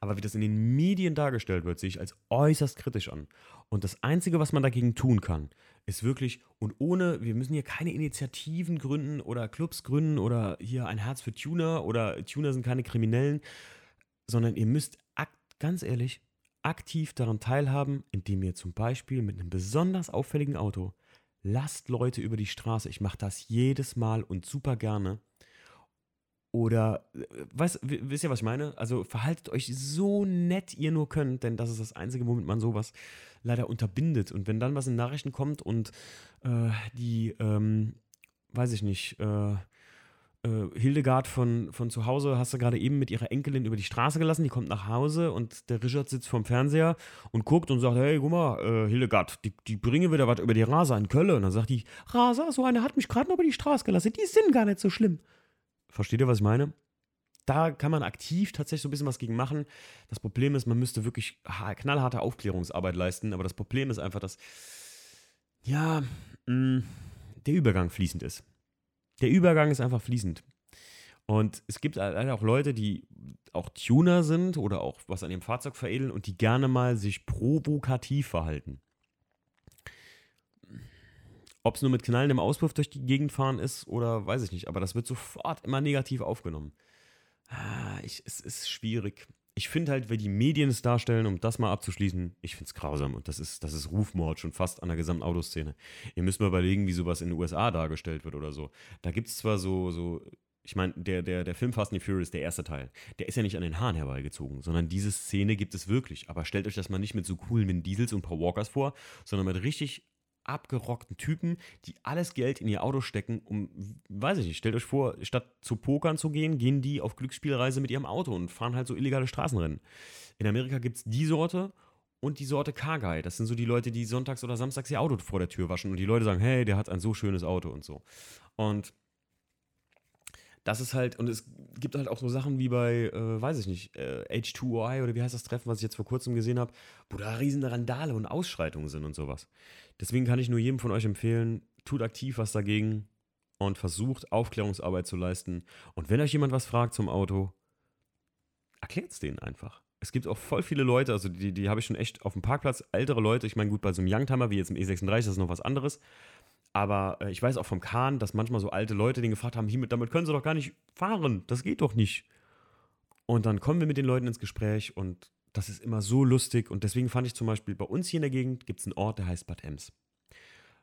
Aber wie das in den Medien dargestellt wird, sehe ich als äußerst kritisch an. Und das Einzige, was man dagegen tun kann, ist wirklich, und ohne, wir müssen hier keine Initiativen gründen oder Clubs gründen oder hier ein Herz für Tuner oder Tuner sind keine Kriminellen, sondern ihr müsst ganz ehrlich aktiv daran teilhaben, indem ihr zum Beispiel mit einem besonders auffälligen Auto lasst Leute über die Straße. Ich mache das jedes Mal und super gerne. Oder, äh, weißt, wisst ihr, was ich meine? Also verhaltet euch so nett ihr nur könnt, denn das ist das Einzige, womit man sowas leider unterbindet. Und wenn dann was in Nachrichten kommt und äh, die, ähm, weiß ich nicht, äh, äh, Hildegard von, von zu Hause hast du gerade eben mit ihrer Enkelin über die Straße gelassen. Die kommt nach Hause und der Richard sitzt vorm Fernseher und guckt und sagt: Hey, guck mal, äh, Hildegard, die, die bringen wieder was über die Raser in Köln. Und dann sagt die: Raser, so eine hat mich gerade noch über die Straße gelassen. Die sind gar nicht so schlimm. Versteht ihr, was ich meine? Da kann man aktiv tatsächlich so ein bisschen was gegen machen. Das Problem ist, man müsste wirklich knallharte Aufklärungsarbeit leisten. Aber das Problem ist einfach, dass, ja, mh, mm, der Übergang fließend ist. Der Übergang ist einfach fließend. Und es gibt leider auch Leute, die auch Tuner sind oder auch was an ihrem Fahrzeug veredeln und die gerne mal sich provokativ verhalten. Ob es nur mit knallendem Auspuff durch die Gegend fahren ist oder weiß ich nicht, aber das wird sofort immer negativ aufgenommen. Ah, ich, es ist schwierig. Ich finde halt, wenn die Medien es darstellen, um das mal abzuschließen, ich finde es grausam und das ist, das ist Rufmord schon fast an der gesamten Autoszene. Ihr müsst mal überlegen, wie sowas in den USA dargestellt wird oder so. Da gibt es zwar so, so ich meine, der, der, der Film Fast and Furious, der erste Teil, der ist ja nicht an den Haaren herbeigezogen, sondern diese Szene gibt es wirklich. Aber stellt euch das mal nicht mit so coolen Vin Diesels und Paul Walkers vor, sondern mit richtig abgerockten Typen, die alles Geld in ihr Auto stecken, um, weiß ich nicht, stellt euch vor, statt zu Pokern zu gehen, gehen die auf Glücksspielreise mit ihrem Auto und fahren halt so illegale Straßenrennen. In Amerika gibt es die Sorte und die Sorte Car Das sind so die Leute, die sonntags oder samstags ihr Auto vor der Tür waschen und die Leute sagen, hey, der hat ein so schönes Auto und so. Und das ist halt, und es gibt halt auch so Sachen wie bei, äh, weiß ich nicht, äh, H2OI oder wie heißt das Treffen, was ich jetzt vor kurzem gesehen habe, wo da riesen Randale und Ausschreitungen sind und sowas. Deswegen kann ich nur jedem von euch empfehlen, tut aktiv was dagegen und versucht Aufklärungsarbeit zu leisten. Und wenn euch jemand was fragt zum Auto, erklärt es denen einfach. Es gibt auch voll viele Leute, also die, die habe ich schon echt auf dem Parkplatz, ältere Leute, ich meine, gut, bei so einem Youngtimer wie jetzt im E36, das ist noch was anderes. Aber äh, ich weiß auch vom Kahn, dass manchmal so alte Leute den gefragt haben, hiermit, damit können sie doch gar nicht fahren, das geht doch nicht. Und dann kommen wir mit den Leuten ins Gespräch und das ist immer so lustig. Und deswegen fand ich zum Beispiel bei uns hier in der Gegend gibt es einen Ort, der heißt Bad Ems.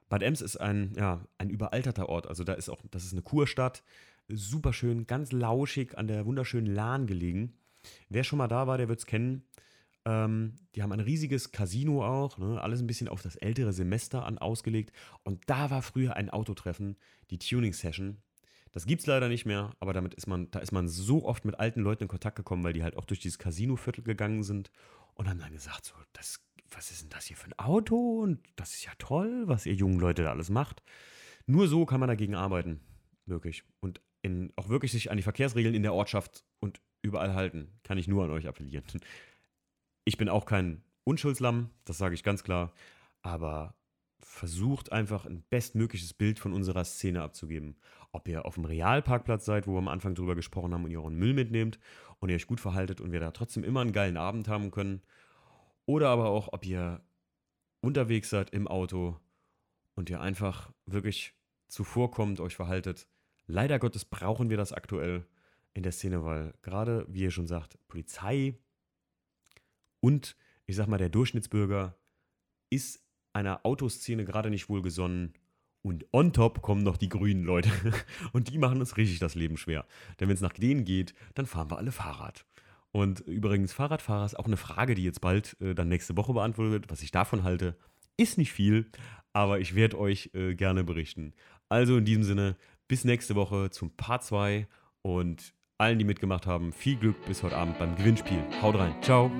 Bad Ems ist ein, ja, ein überalterter Ort. Also da ist auch, das ist eine Kurstadt, super schön, ganz lauschig an der wunderschönen Lahn gelegen. Wer schon mal da war, der wird es kennen. Ähm, die haben ein riesiges Casino auch, ne? alles ein bisschen auf das ältere Semester an ausgelegt. Und da war früher ein Autotreffen, die Tuning Session. Das gibt es leider nicht mehr, aber damit ist man, da ist man so oft mit alten Leuten in Kontakt gekommen, weil die halt auch durch dieses Casino-Viertel gegangen sind und haben dann gesagt, so, das, was ist denn das hier für ein Auto? Und das ist ja toll, was ihr jungen Leute da alles macht. Nur so kann man dagegen arbeiten, wirklich. Und in, auch wirklich sich an die Verkehrsregeln in der Ortschaft und überall halten. Kann ich nur an euch appellieren. Ich bin auch kein Unschuldslamm, das sage ich ganz klar, aber versucht einfach ein bestmögliches Bild von unserer Szene abzugeben. Ob ihr auf dem Realparkplatz seid, wo wir am Anfang drüber gesprochen haben und ihr euren Müll mitnehmt und ihr euch gut verhaltet und wir da trotzdem immer einen geilen Abend haben können. Oder aber auch, ob ihr unterwegs seid im Auto und ihr einfach wirklich zuvorkommt, euch verhaltet. Leider Gottes brauchen wir das aktuell in der Szene, weil gerade, wie ihr schon sagt, Polizei und ich sag mal, der Durchschnittsbürger ist einer Autoszene gerade nicht wohlgesonnen Und on top kommen noch die grünen Leute. Und die machen uns richtig das Leben schwer. Denn wenn es nach denen geht, dann fahren wir alle Fahrrad. Und übrigens, Fahrradfahrer ist auch eine Frage, die jetzt bald äh, dann nächste Woche beantwortet wird. Was ich davon halte, ist nicht viel, aber ich werde euch äh, gerne berichten. Also in diesem Sinne, bis nächste Woche zum Part 2 und allen, die mitgemacht haben, viel Glück bis heute Abend beim Gewinnspiel. Haut rein. Ciao.